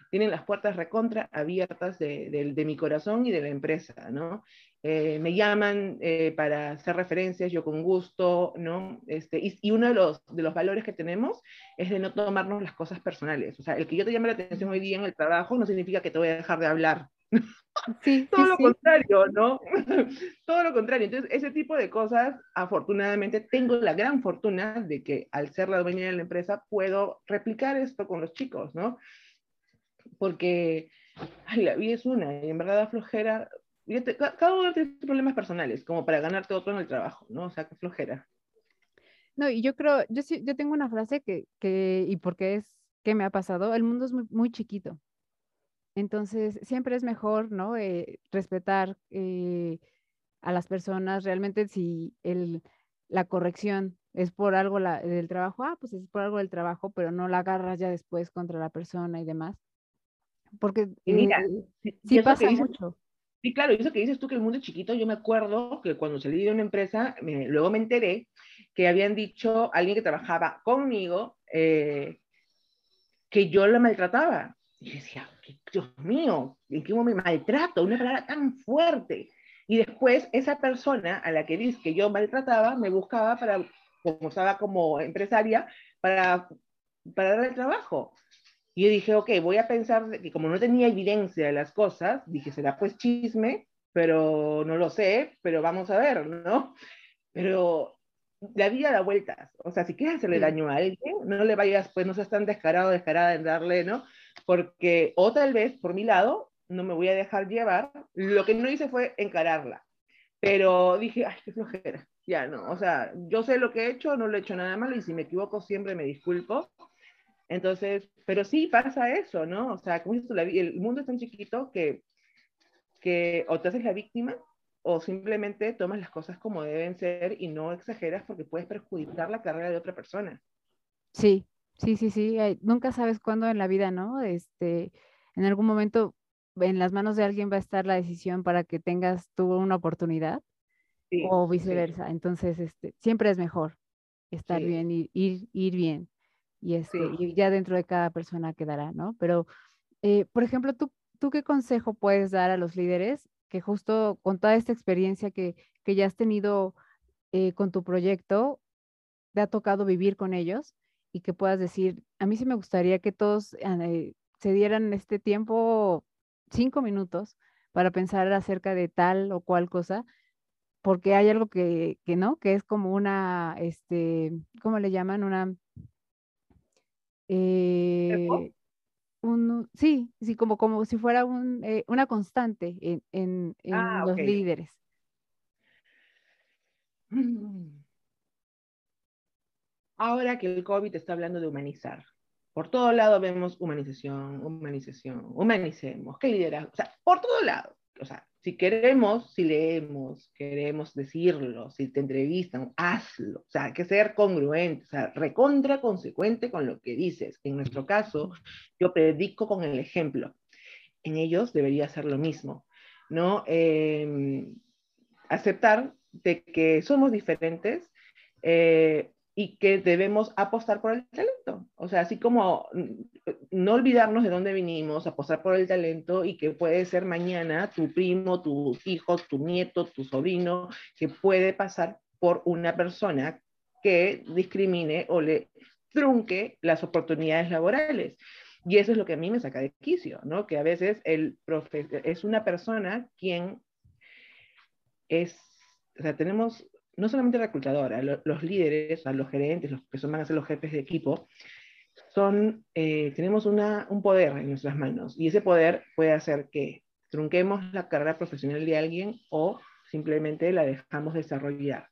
tienen las puertas recontra abiertas de, de, mi corazón y de la empresa, ¿no? Eh, me llaman eh, para hacer referencias, yo con gusto, ¿no? Este, y, y, uno de los, de los valores que tenemos es de no tomarnos las cosas personales. O sea, el que yo te llame la atención hoy día en el trabajo no significa que te voy a dejar de hablar. Sí, Todo lo contrario, ¿no? Todo lo contrario. Entonces, ese tipo de cosas, afortunadamente, tengo la gran fortuna de que al ser la dueña de la empresa puedo replicar esto con los chicos, ¿no? Porque ay, la vida es una, y en verdad da flojera. cada uno tiene problemas personales, como para ganarte otro en el trabajo, ¿no? O sea, que flojera. No, y yo creo, yo yo tengo una frase que, que y porque es que me ha pasado, el mundo es muy, muy chiquito. Entonces, siempre es mejor, ¿no? Eh, respetar eh, a las personas. Realmente, si el, la corrección es por algo la, del trabajo, ah, pues es por algo del trabajo, pero no la agarras ya después contra la persona y demás. Porque mira, eh, sí pasa mucho. Sí, claro, y eso que dices tú que el mundo es chiquito, yo me acuerdo que cuando salí de una empresa, luego me enteré que habían dicho alguien que trabajaba conmigo eh, que yo la maltrataba. Y decía, Dios mío, ¿en qué momento me maltrato? Una palabra tan fuerte. Y después esa persona a la que dice que yo maltrataba me buscaba para, como estaba como empresaria, para, para darle trabajo. Y yo dije, ok, voy a pensar que como no tenía evidencia de las cosas, dije, será pues chisme, pero no lo sé, pero vamos a ver, ¿no? Pero la vida da vueltas. O sea, si quieres hacerle daño a alguien, no le vayas, pues no seas tan descarado, descarada en darle, ¿no? Porque, o tal vez, por mi lado, no me voy a dejar llevar. Lo que no hice fue encararla. Pero dije, ay, qué flojera. Ya no, o sea, yo sé lo que he hecho, no lo he hecho nada malo y si me equivoco siempre me disculpo entonces, pero sí pasa eso, ¿no? O sea, como dices tú, el mundo es tan chiquito que, que o te haces la víctima o simplemente tomas las cosas como deben ser y no exageras porque puedes perjudicar la carrera de otra persona. Sí, sí, sí, sí. nunca sabes cuándo en la vida, ¿no? Este, en algún momento en las manos de alguien va a estar la decisión para que tengas tú una oportunidad o viceversa. Entonces, este, siempre es mejor estar bien, ir, ir, ir bien y, este, y ya dentro de cada persona quedará, ¿no? Pero, eh, por ejemplo, ¿tú, ¿tú qué consejo puedes dar a los líderes que justo con toda esta experiencia que, que ya has tenido eh, con tu proyecto, te ha tocado vivir con ellos y que puedas decir, a mí sí me gustaría que todos eh, se dieran este tiempo, cinco minutos, para pensar acerca de tal o cual cosa, porque hay algo que, que no, que es como una, este, ¿cómo le llaman? Una eh, un, sí, sí, como, como si fuera un, eh, una constante en, en, en ah, los líderes. Ahora que el COVID está hablando de humanizar, por todo lado vemos humanización, humanización, humanicemos, qué liderazgo, o sea, por todo lado, o sea, si queremos, si leemos, queremos decirlo, si te entrevistan, hazlo. O sea, hay que ser congruente, o sea, recontra consecuente con lo que dices. En nuestro caso, yo predico con el ejemplo. En ellos debería ser lo mismo, ¿no? Em, aceptar de que somos diferentes, eh, y que debemos apostar por el talento. O sea, así como mm, no olvidarnos de dónde vinimos, apostar por el talento y que puede ser mañana tu primo, tu hijo, tu nieto, tu sobrino, que puede pasar por una persona que discrimine o le trunque las oportunidades laborales. Y eso es lo que a mí me saca de quicio, ¿no? Que a veces el profe es una persona quien es, o sea, tenemos no solamente la reclutadora, los líderes, los gerentes, los que son, van a ser los jefes de equipo, son, eh, tenemos una, un poder en nuestras manos y ese poder puede hacer que trunquemos la carrera profesional de alguien o simplemente la dejamos desarrollar.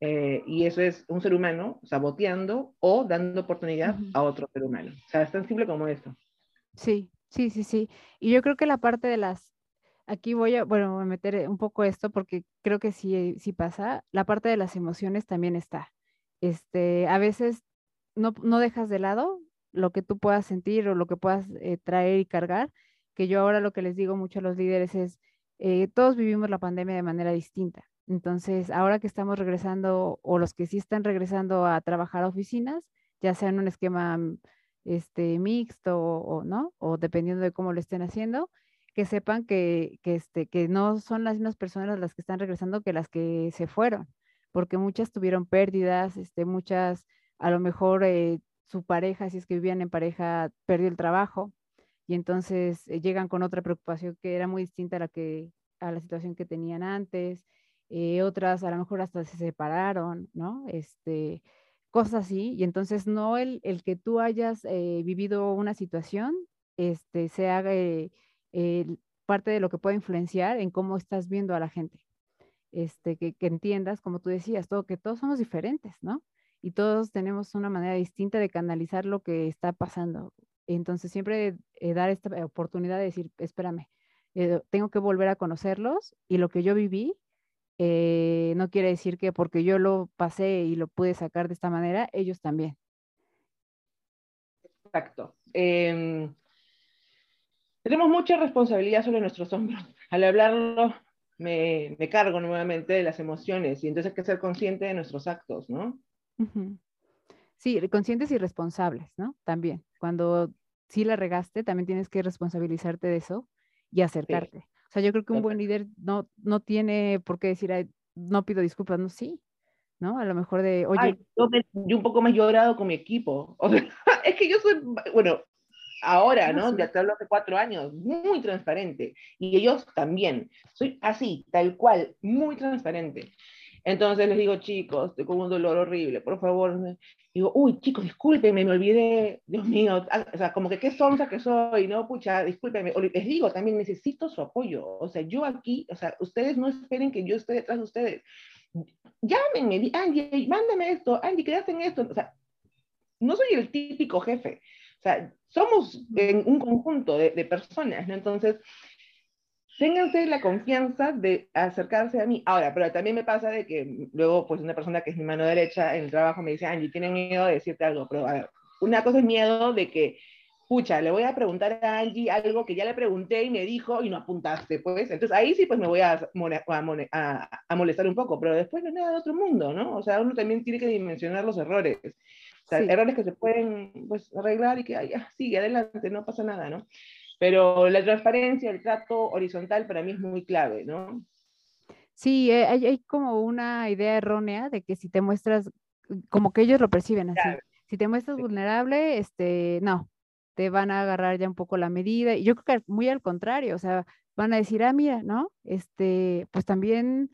Eh, y eso es un ser humano saboteando o dando oportunidad a otro ser humano. O sea, es tan simple como esto. Sí, sí, sí, sí. Y yo creo que la parte de las Aquí voy a, bueno, a meter un poco esto porque creo que sí, sí pasa. La parte de las emociones también está. Este, a veces no, no dejas de lado lo que tú puedas sentir o lo que puedas eh, traer y cargar, que yo ahora lo que les digo mucho a los líderes es, eh, todos vivimos la pandemia de manera distinta. Entonces, ahora que estamos regresando, o los que sí están regresando a trabajar a oficinas, ya sea en un esquema este, mixto o, no, o dependiendo de cómo lo estén haciendo, que sepan que, que, este, que no son las mismas personas las que están regresando que las que se fueron, porque muchas tuvieron pérdidas, este, muchas a lo mejor eh, su pareja, si es que vivían en pareja, perdió el trabajo y entonces eh, llegan con otra preocupación que era muy distinta a la, que, a la situación que tenían antes. Eh, otras a lo mejor hasta se separaron, ¿no? Este, cosas así. Y entonces no el, el que tú hayas eh, vivido una situación, este, se haga parte de lo que puede influenciar en cómo estás viendo a la gente. Este, que, entiendas, como tú decías, todo, que todos somos diferentes, ¿no? y todos tenemos una manera distinta de canalizar lo que está pasando. Entonces, siempre eh, dar esta oportunidad de decir, espérame, eh, tengo que volver a conocerlos y lo que yo viví eh, no quiere decir que porque yo lo pasé y lo pude sacar de esta manera, ellos también. Exacto. Em, tenemos mucha responsabilidad sobre nuestros hombros. Al hablarlo, me, me, cargo nuevamente de las emociones y entonces hay que ser consciente de nuestros actos, ¿no? Sí, conscientes y responsables, ¿no? También. Cuando sí la regaste, también tienes que responsabilizarte de eso y acercarte. O sea, yo creo que un buen líder no, no tiene por qué decir, no pido disculpas, no, sí, ¿no? A lo mejor de, oye. yo, un poco más llorado con mi equipo. es que yo soy, bueno, ahora, ¿no? Ya te hablo hace cuatro años, muy transparente. Y ellos también. Soy así, tal cual, muy transparente. Entonces les digo, chicos, estoy con un dolor horrible, por favor. Digo, uy, chicos, discúlpenme, me olvidé, Dios mío, ah, o sea, como que qué sonsa que soy, ¿no? Pucha, discúlpenme. les digo, también necesito su apoyo. O sea, yo aquí, o sea, ustedes no esperen que yo esté detrás de ustedes. Llámenme, Angie, mándame esto, Angie, quédate en esto. O sea, no soy el típico jefe. O sea, somos en un conjunto de, de personas, ¿no? Entonces, ténganse la confianza de acercarse a mí. Ahora, pero también me pasa de que luego, pues una persona que es mi mano derecha en el trabajo me dice, Angie, tienen miedo de decirte algo, pero a ver, una cosa es miedo de que, pucha, le voy a preguntar a Angie algo que ya le pregunté y me dijo y no apuntaste, pues, entonces ahí sí pues me voy a, a, a, molestar un poco, pero después no es nada de otro mundo, ¿no? O sea, uno también tiene que dimensionar los errores. Errores que se pueden pues arreglar y que, ya, sigue adelante, no pasa nada, ¿no? Pero la transparencia, el trato horizontal para mí es muy clave, ¿no? Sí, eh, hay, hay como una idea errónea de que si te muestras, como que ellos lo perciben así. Si te muestras vulnerable, este, no, te van a agarrar ya un poco la medida. Y yo creo que muy al contrario, o sea, van a decir, ah, mira, ¿no? Este, pues también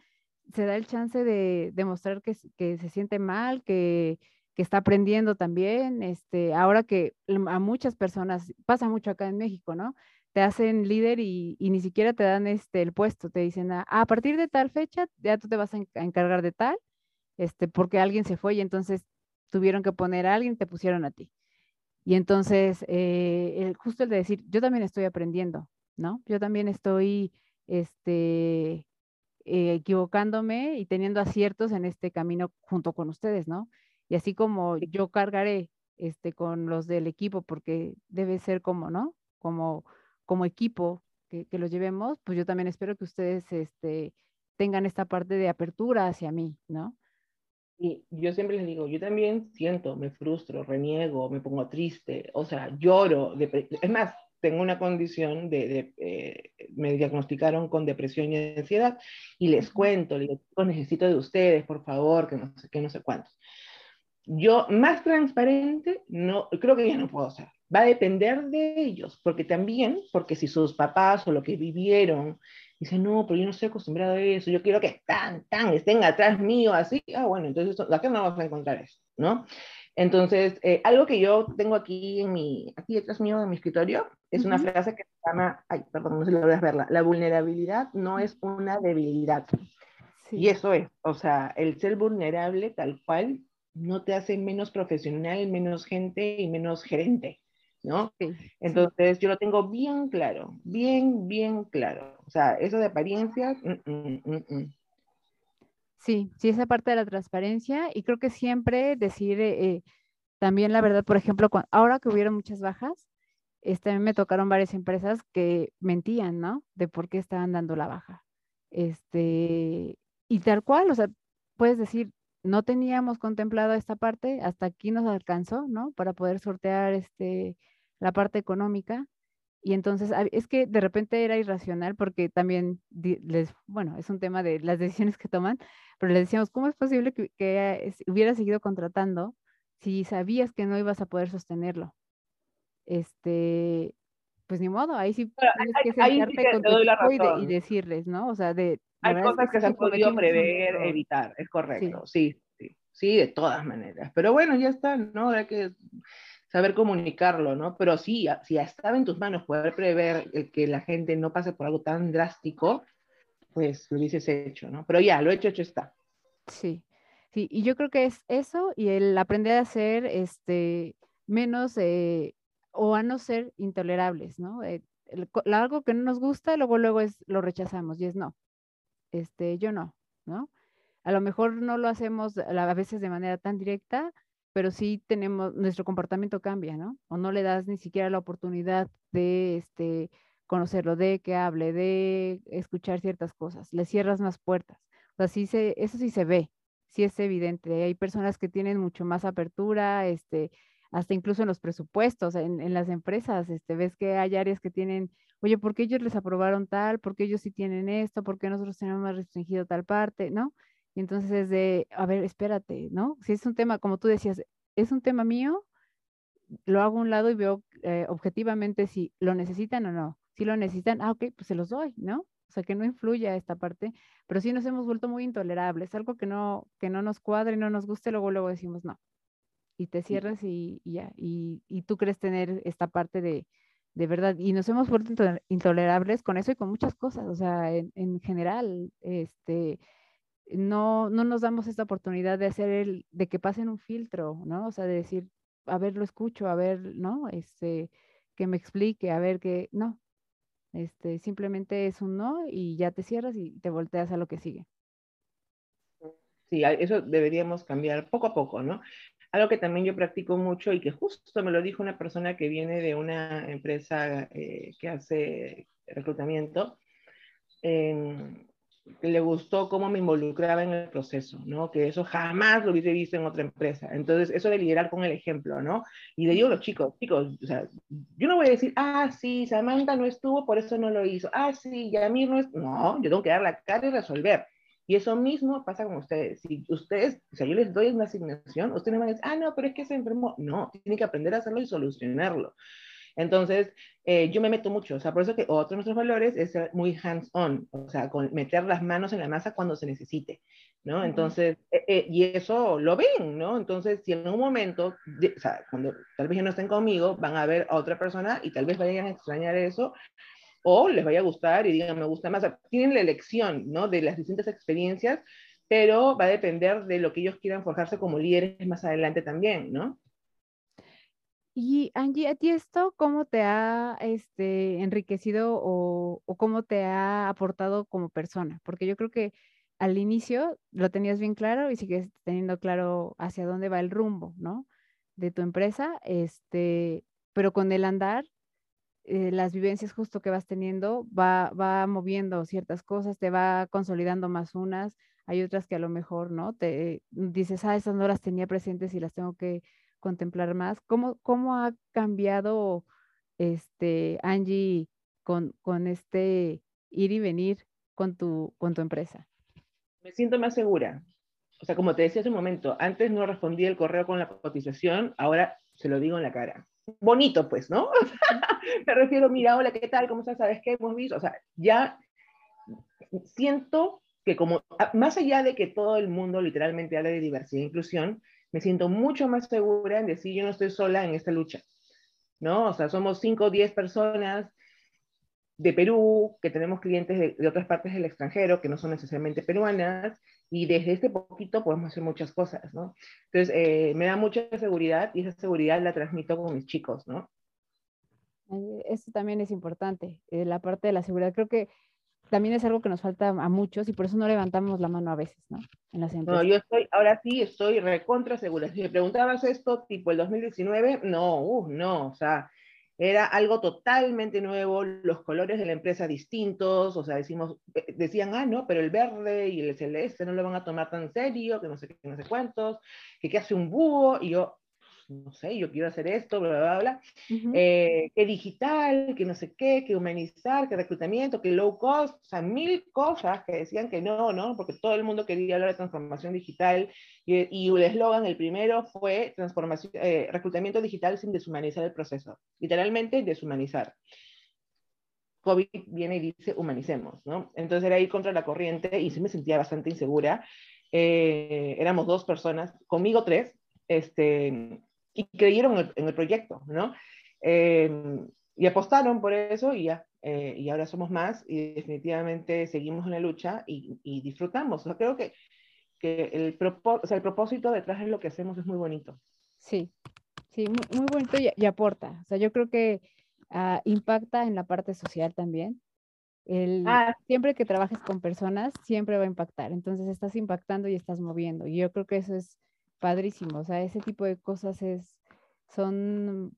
se da el chance de demostrar que, que se siente mal, que, que está aprendiendo también, este, ahora que a muchas personas, pasa mucho acá en México, ¿no? Te hacen líder y, ni siquiera te dan este, el puesto, te dicen, ah, a partir de tal fecha ya tú te vas a, encargar de tal, este, porque alguien se fue y entonces tuvieron que poner a alguien, te pusieron a ti. Y entonces, eh, justo el de decir, yo también estoy aprendiendo, ¿no? Yo también estoy, este, eh, equivocándome y teniendo aciertos en este camino junto con ustedes, ¿no? Y así como yo cargaré este, con los del equipo, porque debe ser como, ¿no? Como, como equipo que, que los llevemos, pues yo también espero que ustedes este, tengan esta parte de apertura hacia mí, ¿no? Y yo siempre les digo, yo también siento, me frustro, reniego, me pongo triste, o sea, lloro. Es más, tengo una condición de, eh, me diagnosticaron con depresión y ansiedad y les cuento, les digo, necesito de ustedes, por favor, que no sé qué, no sé cuántos. Yo más transparente, no, creo que ya no puedo ser. Va a depender de ellos, porque también, porque si sus papás o lo que vivieron, dicen, no, pero yo no estoy acostumbrado a eso, yo quiero que están, tan, estén atrás mío, así, ah, bueno, entonces acá no vamos a encontrar eso, ¿no? Entonces, eh, algo que yo tengo aquí en mi, aquí detrás mío en mi escritorio, es una frase que se llama, ay, perdón, no sé si lo voy a verla, la vulnerabilidad no es una debilidad. Y eso es, o sea, el ser vulnerable tal cual no te hace menos profesional, menos gente y menos gerente, ¿no? Entonces yo lo tengo bien claro, bien, bien claro. O sea, eso de apariencias, mm, mm, mm, Sí, sí, esa parte de la transparencia y creo que siempre decir, eh, también la verdad, por ejemplo, ahora que hubieron muchas bajas, este, me tocaron varias empresas que mentían, ¿no? De por qué estaban dando la baja. Este, y tal cual, o sea, puedes decir, no teníamos contemplado esta parte, hasta aquí nos alcanzó, ¿no? Para poder sortear este, la parte económica. Y entonces, es que de repente era irracional porque también les, bueno, es un tema de las decisiones que toman, pero les decíamos, ¿cómo es posible que, que hubiera seguido contratando si sabías que no ibas a poder sostenerlo? Este, pues ni modo, ahí sí tienes que sentarte con tu y, decirles, ¿no? O sea, de... Hay cosas que se han podido prever, evitar, es correcto, sí. sí, sí, de todas maneras. Pero bueno, ya está, ¿no? Hay que saber comunicarlo, ¿no? Pero sí, si estaba en tus manos poder prever que la gente no pase por algo tan drástico, pues lo hubieses hecho, ¿no? Pero ya, lo hecho, hecho está. Sí, sí, y yo creo que es eso y el aprender a ser este, menos eh, o a no ser intolerables, ¿no? Eh, algo que no nos gusta, luego, luego es, lo rechazamos y es no. Este, yo no, ¿no? A lo mejor no lo hacemos a veces de manera tan directa, pero sí tenemos, nuestro comportamiento cambia, ¿no? O no le das ni siquiera la oportunidad de este, conocerlo, de que hable, de escuchar ciertas cosas, le cierras más puertas. O sea, se, eso sí se ve, sí es evidente. Hay personas que tienen mucho más apertura, este, hasta incluso en los presupuestos, en, las empresas, este, ves que hay áreas que tienen, oye, ¿por qué ellos les aprobaron tal? ¿Por qué ellos sí tienen esto? ¿Por qué nosotros tenemos más restringido tal parte? ¿No? Y entonces es de, a ver, espérate, ¿no? Si es un tema, como tú decías, es un tema mío, lo hago a un lado y veo eh, objetivamente si lo necesitan o no. Si lo necesitan, ah, ok, pues se los doy, ¿no? O sea, que no influya esta parte, pero sí nos hemos vuelto muy intolerables, algo que no, que no nos cuadre no nos guste, luego, luego decimos no, y te cierras y, ya, y, tú crees tener esta parte de, de verdad, y nos hemos vuelto intolerables con eso y con muchas cosas, o sea, en, en general, este, no, no nos damos esta oportunidad de hacer el, de que pasen un filtro, ¿no? O sea, de decir, a ver, lo escucho, a ver, ¿no? Este, que me explique, a ver que, no, este, simplemente es un no y ya te cierras y te volteas a lo que sigue. Sí, eso deberíamos cambiar poco a poco, ¿no? Algo que también yo practico mucho y que justo me lo dijo una persona que viene de una empresa eh, que hace reclutamiento, que le gustó cómo me involucraba en el proceso, ¿no? Que eso jamás lo hubiese visto en otra empresa. Entonces, eso de liderar con el ejemplo, ¿no? Y le digo a los chicos, chicos, o sea, yo no voy a decir, ah, sí, Samantha no estuvo, por eso no lo hizo. Ah, sí, Yamir no es... No, yo tengo que dar la cara y resolver. Y eso mismo pasa con ustedes. Si ustedes, o sea, yo les doy una asignación, ustedes van a decir, ah, no, pero es que se enfermó. No, tienen que aprender a hacerlo y solucionarlo. Entonces, eh, yo me meto mucho, o sea, por eso que otro de nuestros valores es ser muy hands-on, o sea, con meter las manos en la masa cuando se necesite, ¿no? Entonces, eh, eh, y eso lo ven, ¿no? Entonces, si en un momento, o sea, cuando tal vez ya no estén conmigo, van a ver a otra persona y tal vez vayan a extrañar eso, o les vaya a gustar y digan, me gusta más. tienen la elección, ¿no? De las distintas experiencias, pero va a depender de lo que ellos quieran forjarse como líderes más adelante también, ¿no? Y Angie, ¿a ti esto cómo te ha este, enriquecido o, o, cómo te ha aportado como persona? Porque yo creo que al inicio lo tenías bien claro y sigues teniendo claro hacia dónde va el rumbo, ¿no? De tu empresa, este, pero con el andar eh, las vivencias justo que vas teniendo va, va moviendo ciertas cosas, te va consolidando más unas, hay otras que a lo mejor, ¿no? Te dices, ah, esas no las tenía presentes y las tengo que contemplar más. ¿Cómo, cómo ha cambiado este Angie con, con este ir y venir con tu, con tu empresa? Me siento más segura. O sea, como te decía hace un momento, antes no respondía el correo con la cotización, ahora se lo digo en la cara bonito, pues, ¿no? Me refiero, mira, hola, ¿qué tal? ¿Cómo estás? ¿Sabes qué? Hemos visto, o sea, ya siento que como, más allá de que todo el mundo literalmente habla de diversidad e inclusión, me siento mucho más segura en decir, yo no estoy sola en esta lucha, ¿no? O sea, somos 5 o 10 personas de Perú, que tenemos clientes de, de, otras partes del extranjero, que no son necesariamente peruanas, y desde este poquito podemos hacer muchas cosas, ¿no? Entonces, eh, me da mucha seguridad y esa seguridad la transmito con mis chicos, ¿no? Eso también es importante, eh, la parte de la seguridad. Creo que también es algo que nos falta a muchos y por eso no levantamos la mano a veces, ¿no? En las empresas. No, yo estoy, ahora sí estoy recontra segura. Si me preguntabas esto tipo el 2019, no, uh, no, o sea, era algo totalmente nuevo, los colores de la empresa distintos, o sea, decimos, eh, decían, ah, no, pero el verde y el celeste no lo van a tomar tan serio, que no sé qué, no sé cuántos, que qué hace un búho, y yo, no sé, yo quiero hacer esto, bla, bla, bla, eh, que digital, que no sé qué, que humanizar, que reclutamiento, que low cost, o sea, mil cosas que decían que no, ¿no? Porque todo el mundo quería hablar de transformación digital y, el eslogan, el primero fue transformación, eh, reclutamiento digital sin deshumanizar el proceso, literalmente deshumanizar. COVID viene y dice humanicemos, ¿no? Entonces era ir contra la corriente y sí me sentía bastante insegura. Eh, éramos dos personas, conmigo tres, este, y creyeron en el, proyecto, ¿no? Eh, y apostaron por eso y ya, eh, y ahora somos más y definitivamente seguimos en la lucha y, disfrutamos. O creo que, que el, o sea, el propósito detrás de lo que hacemos es muy bonito. Sí, sí, muy, bonito y, aporta. O sea, yo creo que ah, impacta en la parte social también. El, ah. Siempre que trabajes con personas, siempre va a impactar. Entonces estás impactando y estás moviendo. Y yo creo que eso es padrísimo. O sea, ese tipo de cosas es, son...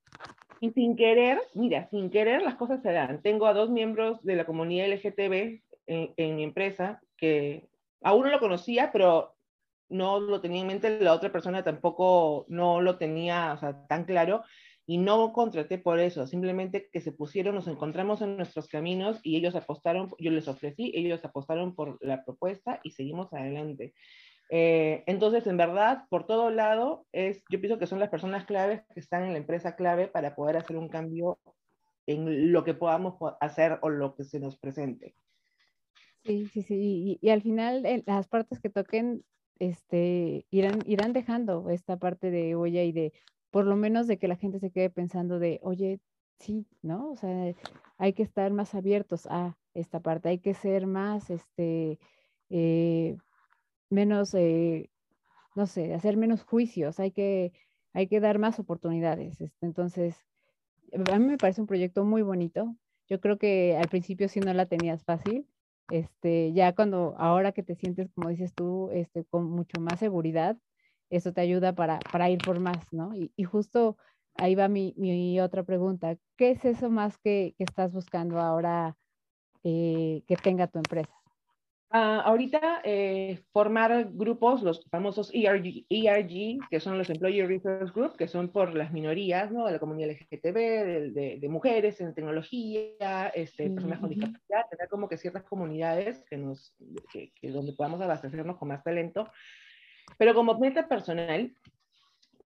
Y sin querer, mira, sin querer las cosas se dan. Tengo a dos miembros de la comunidad LGTB en, en mi empresa que a uno lo conocía, pero no lo tenía en mente, la otra persona tampoco no lo tenía o sea, tan claro y no contraté por eso, simplemente que se pusieron, nos encontramos en nuestros caminos y ellos apostaron, yo les ofrecí, ellos apostaron por la propuesta y seguimos adelante. Eh, entonces, en verdad, por todo lado, es, yo pienso que son las personas claves que están en la empresa clave para poder hacer un cambio en lo que podamos hacer o lo que se nos presente. Sí, sí, sí. Y, al final, las partes que toquen, este, irán, irán dejando esta parte de huella y de, por lo menos, de que la gente se quede pensando de, oye, sí, ¿no? O sea, hay que estar más abiertos a esta parte, hay que ser más, este, eh, menos, eh, no sé, hacer menos juicios, hay que, hay que dar más oportunidades. Este, entonces, a mí me parece un proyecto muy bonito. Yo creo que al principio sí no la tenías fácil. Este, ya cuando, ahora que te sientes, como dices tú, este, con mucho más seguridad, eso te ayuda para, para ir por más, ¿no? Y, y justo ahí va mi, otra pregunta. ¿Qué es eso más que, que estás buscando ahora eh, que tenga tu empresa? Ah, ahorita eh, formar grupos, los famosos ERG, ERG, que son los Employee Resource Group, que son por las minorías, ¿no? De la comunidad LGTB, de, de, mujeres en tecnología, este, personas con discapacidad, tener como que ciertas comunidades que nos, que, donde podamos abastecernos con más talento. Pero como meta personal,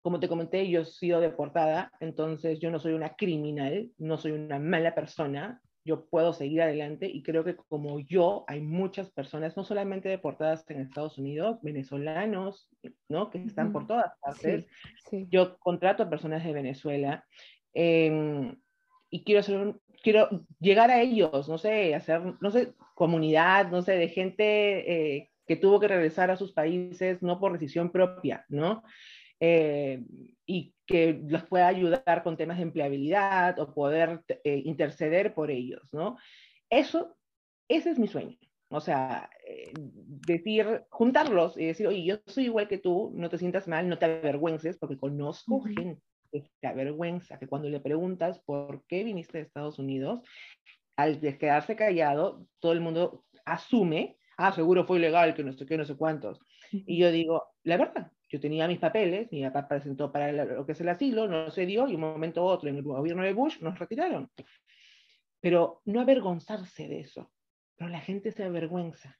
como te comenté, yo he sido deportada, entonces yo no soy una criminal, no soy una mala persona, yo puedo seguir adelante y creo que como yo hay muchas personas, no solamente deportadas en Estados Unidos, venezolanos, ¿no? Que están por todas partes. Yo contrato a personas de Venezuela em, y quiero, hacer quiero llegar a ellos, no sé, hacer, no sé, comunidad, no sé, de gente eh, que tuvo que regresar a sus países no por decisión propia, ¿no? Eh, y que los pueda ayudar con temas de empleabilidad o poder eh, interceder por ellos, ¿no? Eso, ese es mi sueño. O sea, eh, decir, juntarlos y decir, oye, yo soy igual que tú, no te sientas mal, no te avergüences, porque conozco gente que te avergüenza, que cuando le preguntas por qué viniste de Estados Unidos, al quedarse callado, todo el mundo asume, ah, seguro fue ilegal, que no sé qué, no sé cuántos. Y yo digo, la verdad, yo tenía mis papeles, mi papá presentó para lo que es el asilo, no se dio y un momento u otro en el gobierno de Bush nos retiraron. Pero no avergonzarse de eso, pero la gente se avergüenza.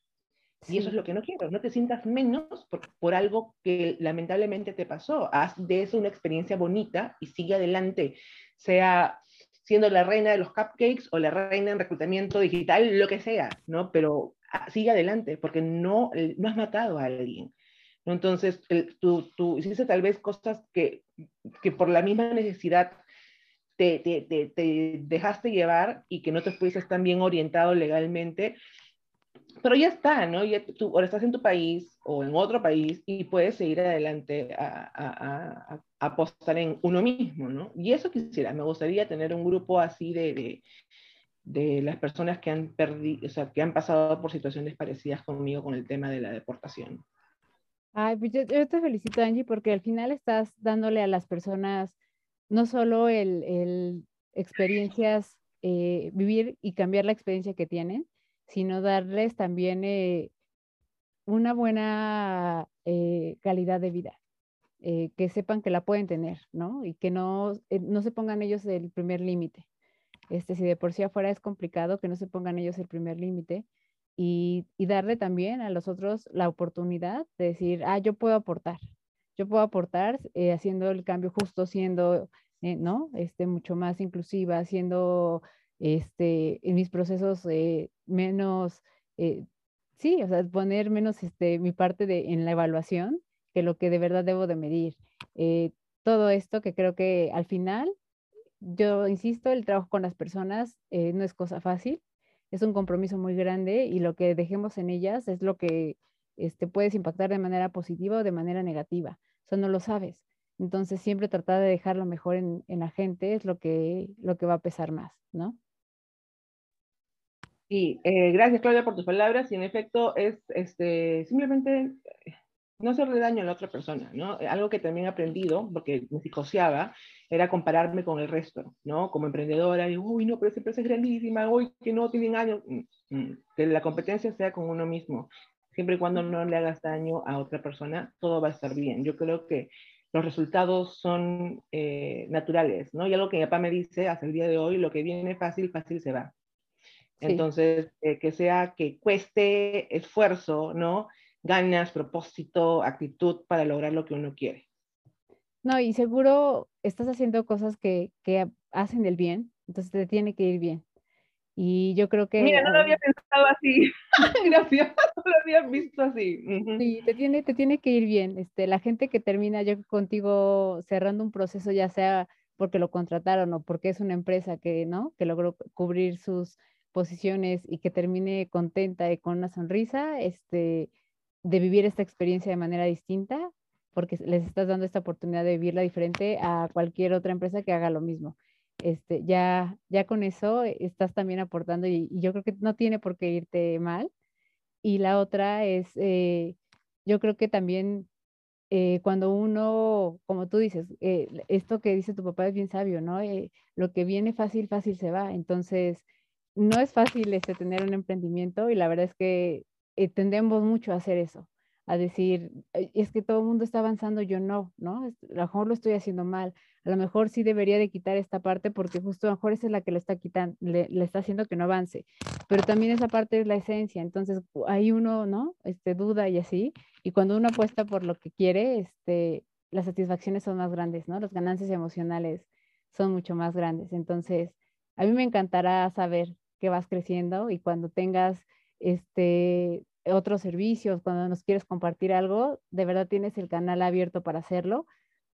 Y eso es lo que no quiero, no te sientas menos por, por, algo que lamentablemente te pasó. Haz de eso una experiencia bonita y sigue adelante, sea siendo la reina de los cupcakes o la reina en reclutamiento digital, lo que sea, ¿no? Pero ah, sigue adelante porque no, no has matado a alguien. Entonces, tú, tú, hiciste tal vez cosas que, que por la misma necesidad te, te, te, dejaste llevar y que no te fuiste tan bien orientado legalmente, pero ya está, ¿no? Ya tú ahora estás en tu país o en otro país y puedes seguir adelante a, a, a, apostar en uno mismo, ¿no? Y eso quisiera, me gustaría tener un grupo así de, de, de las personas que han perdido, o sea, que han pasado por situaciones parecidas conmigo con el tema de la deportación. Ay, pues yo, te felicito, Angie, porque al final estás dándole a las personas no solo el, el experiencias, eh, vivir y cambiar la experiencia que tienen, sino darles también eh, una buena eh, calidad de vida, que sepan que la pueden tener, ¿no? Y que no, no se pongan ellos el primer límite. Este, si de por sí afuera es complicado, que no se pongan ellos el primer límite y, darle también a los otros la oportunidad de decir, ah, yo puedo aportar, yo puedo aportar eh, haciendo el cambio justo, siendo, eh, ¿no? Este, mucho más inclusiva, haciendo, este, en mis procesos eh, menos, sí, o sea, poner menos, este, mi parte de, en la evaluación que lo que de verdad debo de medir. todo esto que creo que al final, yo insisto, el trabajo con las personas no es cosa fácil, es un compromiso muy grande y lo que dejemos en ellas es lo que este, puedes impactar de manera positiva o de manera negativa. O sea, no lo sabes. Entonces, siempre tratar de dejarlo mejor en, la gente es lo que, lo que va a pesar más, ¿no? Sí, eh, gracias Claudia por tus palabras y en efecto es este, simplemente no hacerle daño a la otra persona, ¿no? Algo que también he aprendido, porque me psicoseaba, era compararme con el resto, ¿no? Como emprendedora, digo, uy, no, pero esa empresa es grandísima, uy, que no tienen años. Mm, mm, que la competencia sea con uno mismo. Siempre y cuando no le hagas daño a otra persona, todo va a estar bien. Yo creo que los resultados son eh, naturales, ¿no? Y algo que mi papá me dice hasta el día de hoy, lo que viene fácil, fácil se va. Entonces, eh, que sea que cueste esfuerzo, ¿no? Ganas, propósito, actitud para lograr lo que uno quiere. No, y seguro estás haciendo cosas que, que hacen el bien, entonces te tiene que ir bien. Y yo creo que... Mira, no lo había pensado así. Gracias, no lo había visto así. Sí, te tiene, te tiene que ir bien. Este, la gente que termina yo contigo cerrando un proceso, ya sea porque lo contrataron o porque es una empresa que, ¿no? que logró cubrir sus posiciones y que termine contenta y con una sonrisa, este, de vivir esta experiencia de manera distinta, porque les estás dando esta oportunidad de vivirla diferente a cualquier otra empresa que haga lo mismo. Este, ya, ya con eso estás también aportando y, yo creo que no tiene por qué irte mal. Y la otra es, eh, yo creo que también eh, cuando uno, como tú dices, eh, esto que dice tu papá es bien sabio, ¿no? lo que viene fácil, fácil se va. Entonces, no es fácil este, tener un emprendimiento y la verdad es que eh, tendemos mucho a hacer eso, a decir, es que todo el mundo está avanzando, yo no, ¿no? A lo mejor lo estoy haciendo mal, a lo mejor sí debería de quitar esta parte porque justo a lo mejor es la que lo está quitando, le, está haciendo que no avance, pero también esa parte es la esencia, entonces ahí uno, ¿no? Este, duda y así, y cuando uno apuesta por lo que quiere, este, las satisfacciones son más grandes, ¿no? Las ganancias emocionales son mucho más grandes, entonces a mí me encantará saber que vas creciendo y cuando tengas este, otros servicios, cuando nos quieres compartir algo, de verdad tienes el canal abierto para hacerlo.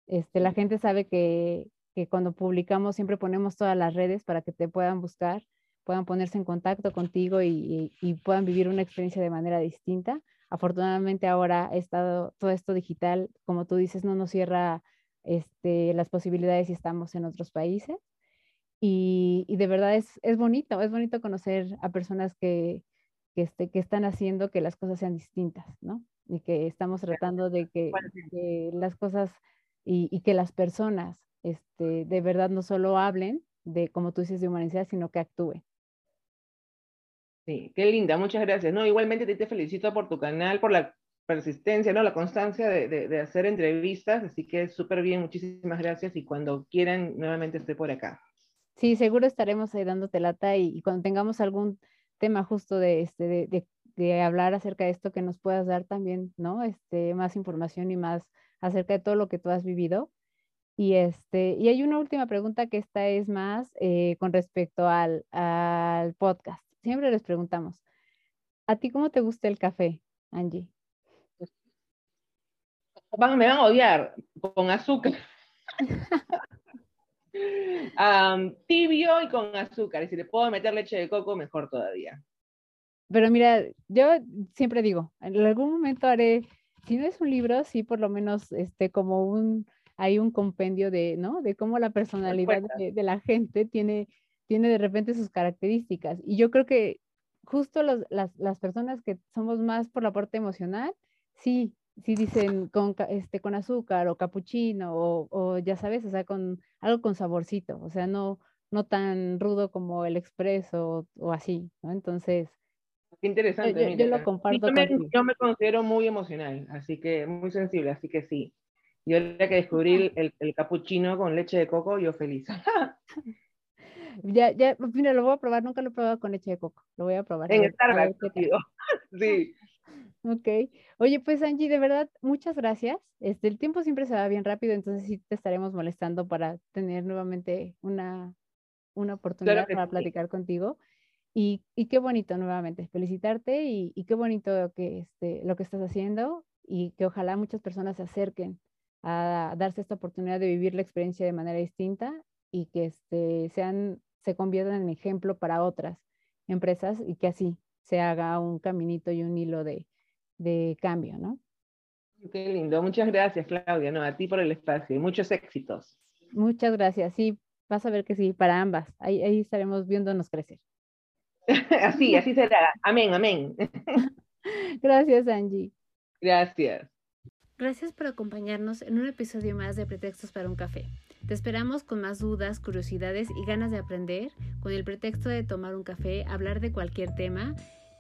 Este, la gente sabe que, que cuando publicamos siempre ponemos todas las redes para que te puedan buscar, puedan ponerse en contacto contigo y, y, puedan vivir una experiencia de manera distinta. Afortunadamente ahora estado todo esto digital, como tú dices, no nos cierra este, las posibilidades si estamos en otros países. Y, y de verdad es, es bonito, es bonito conocer a personas que, que, este, que están haciendo que las cosas sean distintas, ¿no? Y que estamos tratando de que, las cosas y, que las personas este, de verdad no solo hablen de, como tú dices, de humanidad, sino que actúen. Sí, qué linda, muchas gracias. No, igualmente te, te felicito por tu canal, por la persistencia, ¿no? La constancia de, de, hacer entrevistas, así que súper bien, muchísimas gracias y cuando quieran nuevamente estoy por acá. Sí, seguro estaremos ahí dándote lata y, y cuando tengamos algún tema justo de, este, de, de, hablar acerca de esto, que nos puedas dar también, ¿no? Este, más información y más acerca de todo lo que tú has vivido. Y, este, y hay una última pregunta que esta es más eh, con respecto al, al podcast. Siempre les preguntamos, ¿a ti cómo te gusta el café, Angie? Me van a odiar con azúcar. tibio y con azúcar. Y si le puedo meter leche de coco, mejor todavía. Pero mira, yo siempre digo, en algún momento haré, si no es un libro, sí por lo menos este, como un, hay un compendio de, ¿no? De cómo la personalidad de, la gente tiene, tiene de repente sus características. Y yo creo que justo las, las, personas que somos más por la parte emocional, sí, sí dicen con, este, con azúcar o capuchino o, o, ya sabes, o sea, con algo con saborcito, o sea, no, no tan rudo como el expreso o, así, ¿no? Entonces... Qué interesante. Yo, lo comparto. yo, me, yo me considero muy emocional, así que muy sensible, así que sí. Yo el que descubrí el, el, capuchino con leche de coco, yo feliz. ya, ya, mira, lo voy a probar, nunca lo he probado con leche de coco, lo voy a probar. En Starbucks, sí. Ok. Oye, pues Angie, de verdad, muchas gracias. Este, el tiempo siempre se va bien rápido, entonces sí te estaremos molestando para tener nuevamente una, una oportunidad para platicar contigo. Y, y, qué bonito nuevamente, felicitarte y, y, qué bonito que este, lo que estás haciendo y que ojalá muchas personas se acerquen a darse esta oportunidad de vivir la experiencia de manera distinta y que este, sean, se conviertan en ejemplo para otras empresas y que así se haga un caminito y un hilo de, de cambio, ¿no? Qué lindo. Muchas gracias, Claudia, no, a ti por el espacio y muchos éxitos. Muchas gracias. Sí, vas a ver que sí, para ambas. Ahí, ahí estaremos viéndonos crecer. así, así será. Amén, amén. gracias, Angie. Gracias. Gracias por acompañarnos en un episodio más de Pretextos para un café. Te esperamos con más dudas, curiosidades y ganas de aprender, con el pretexto de tomar un café, hablar de cualquier tema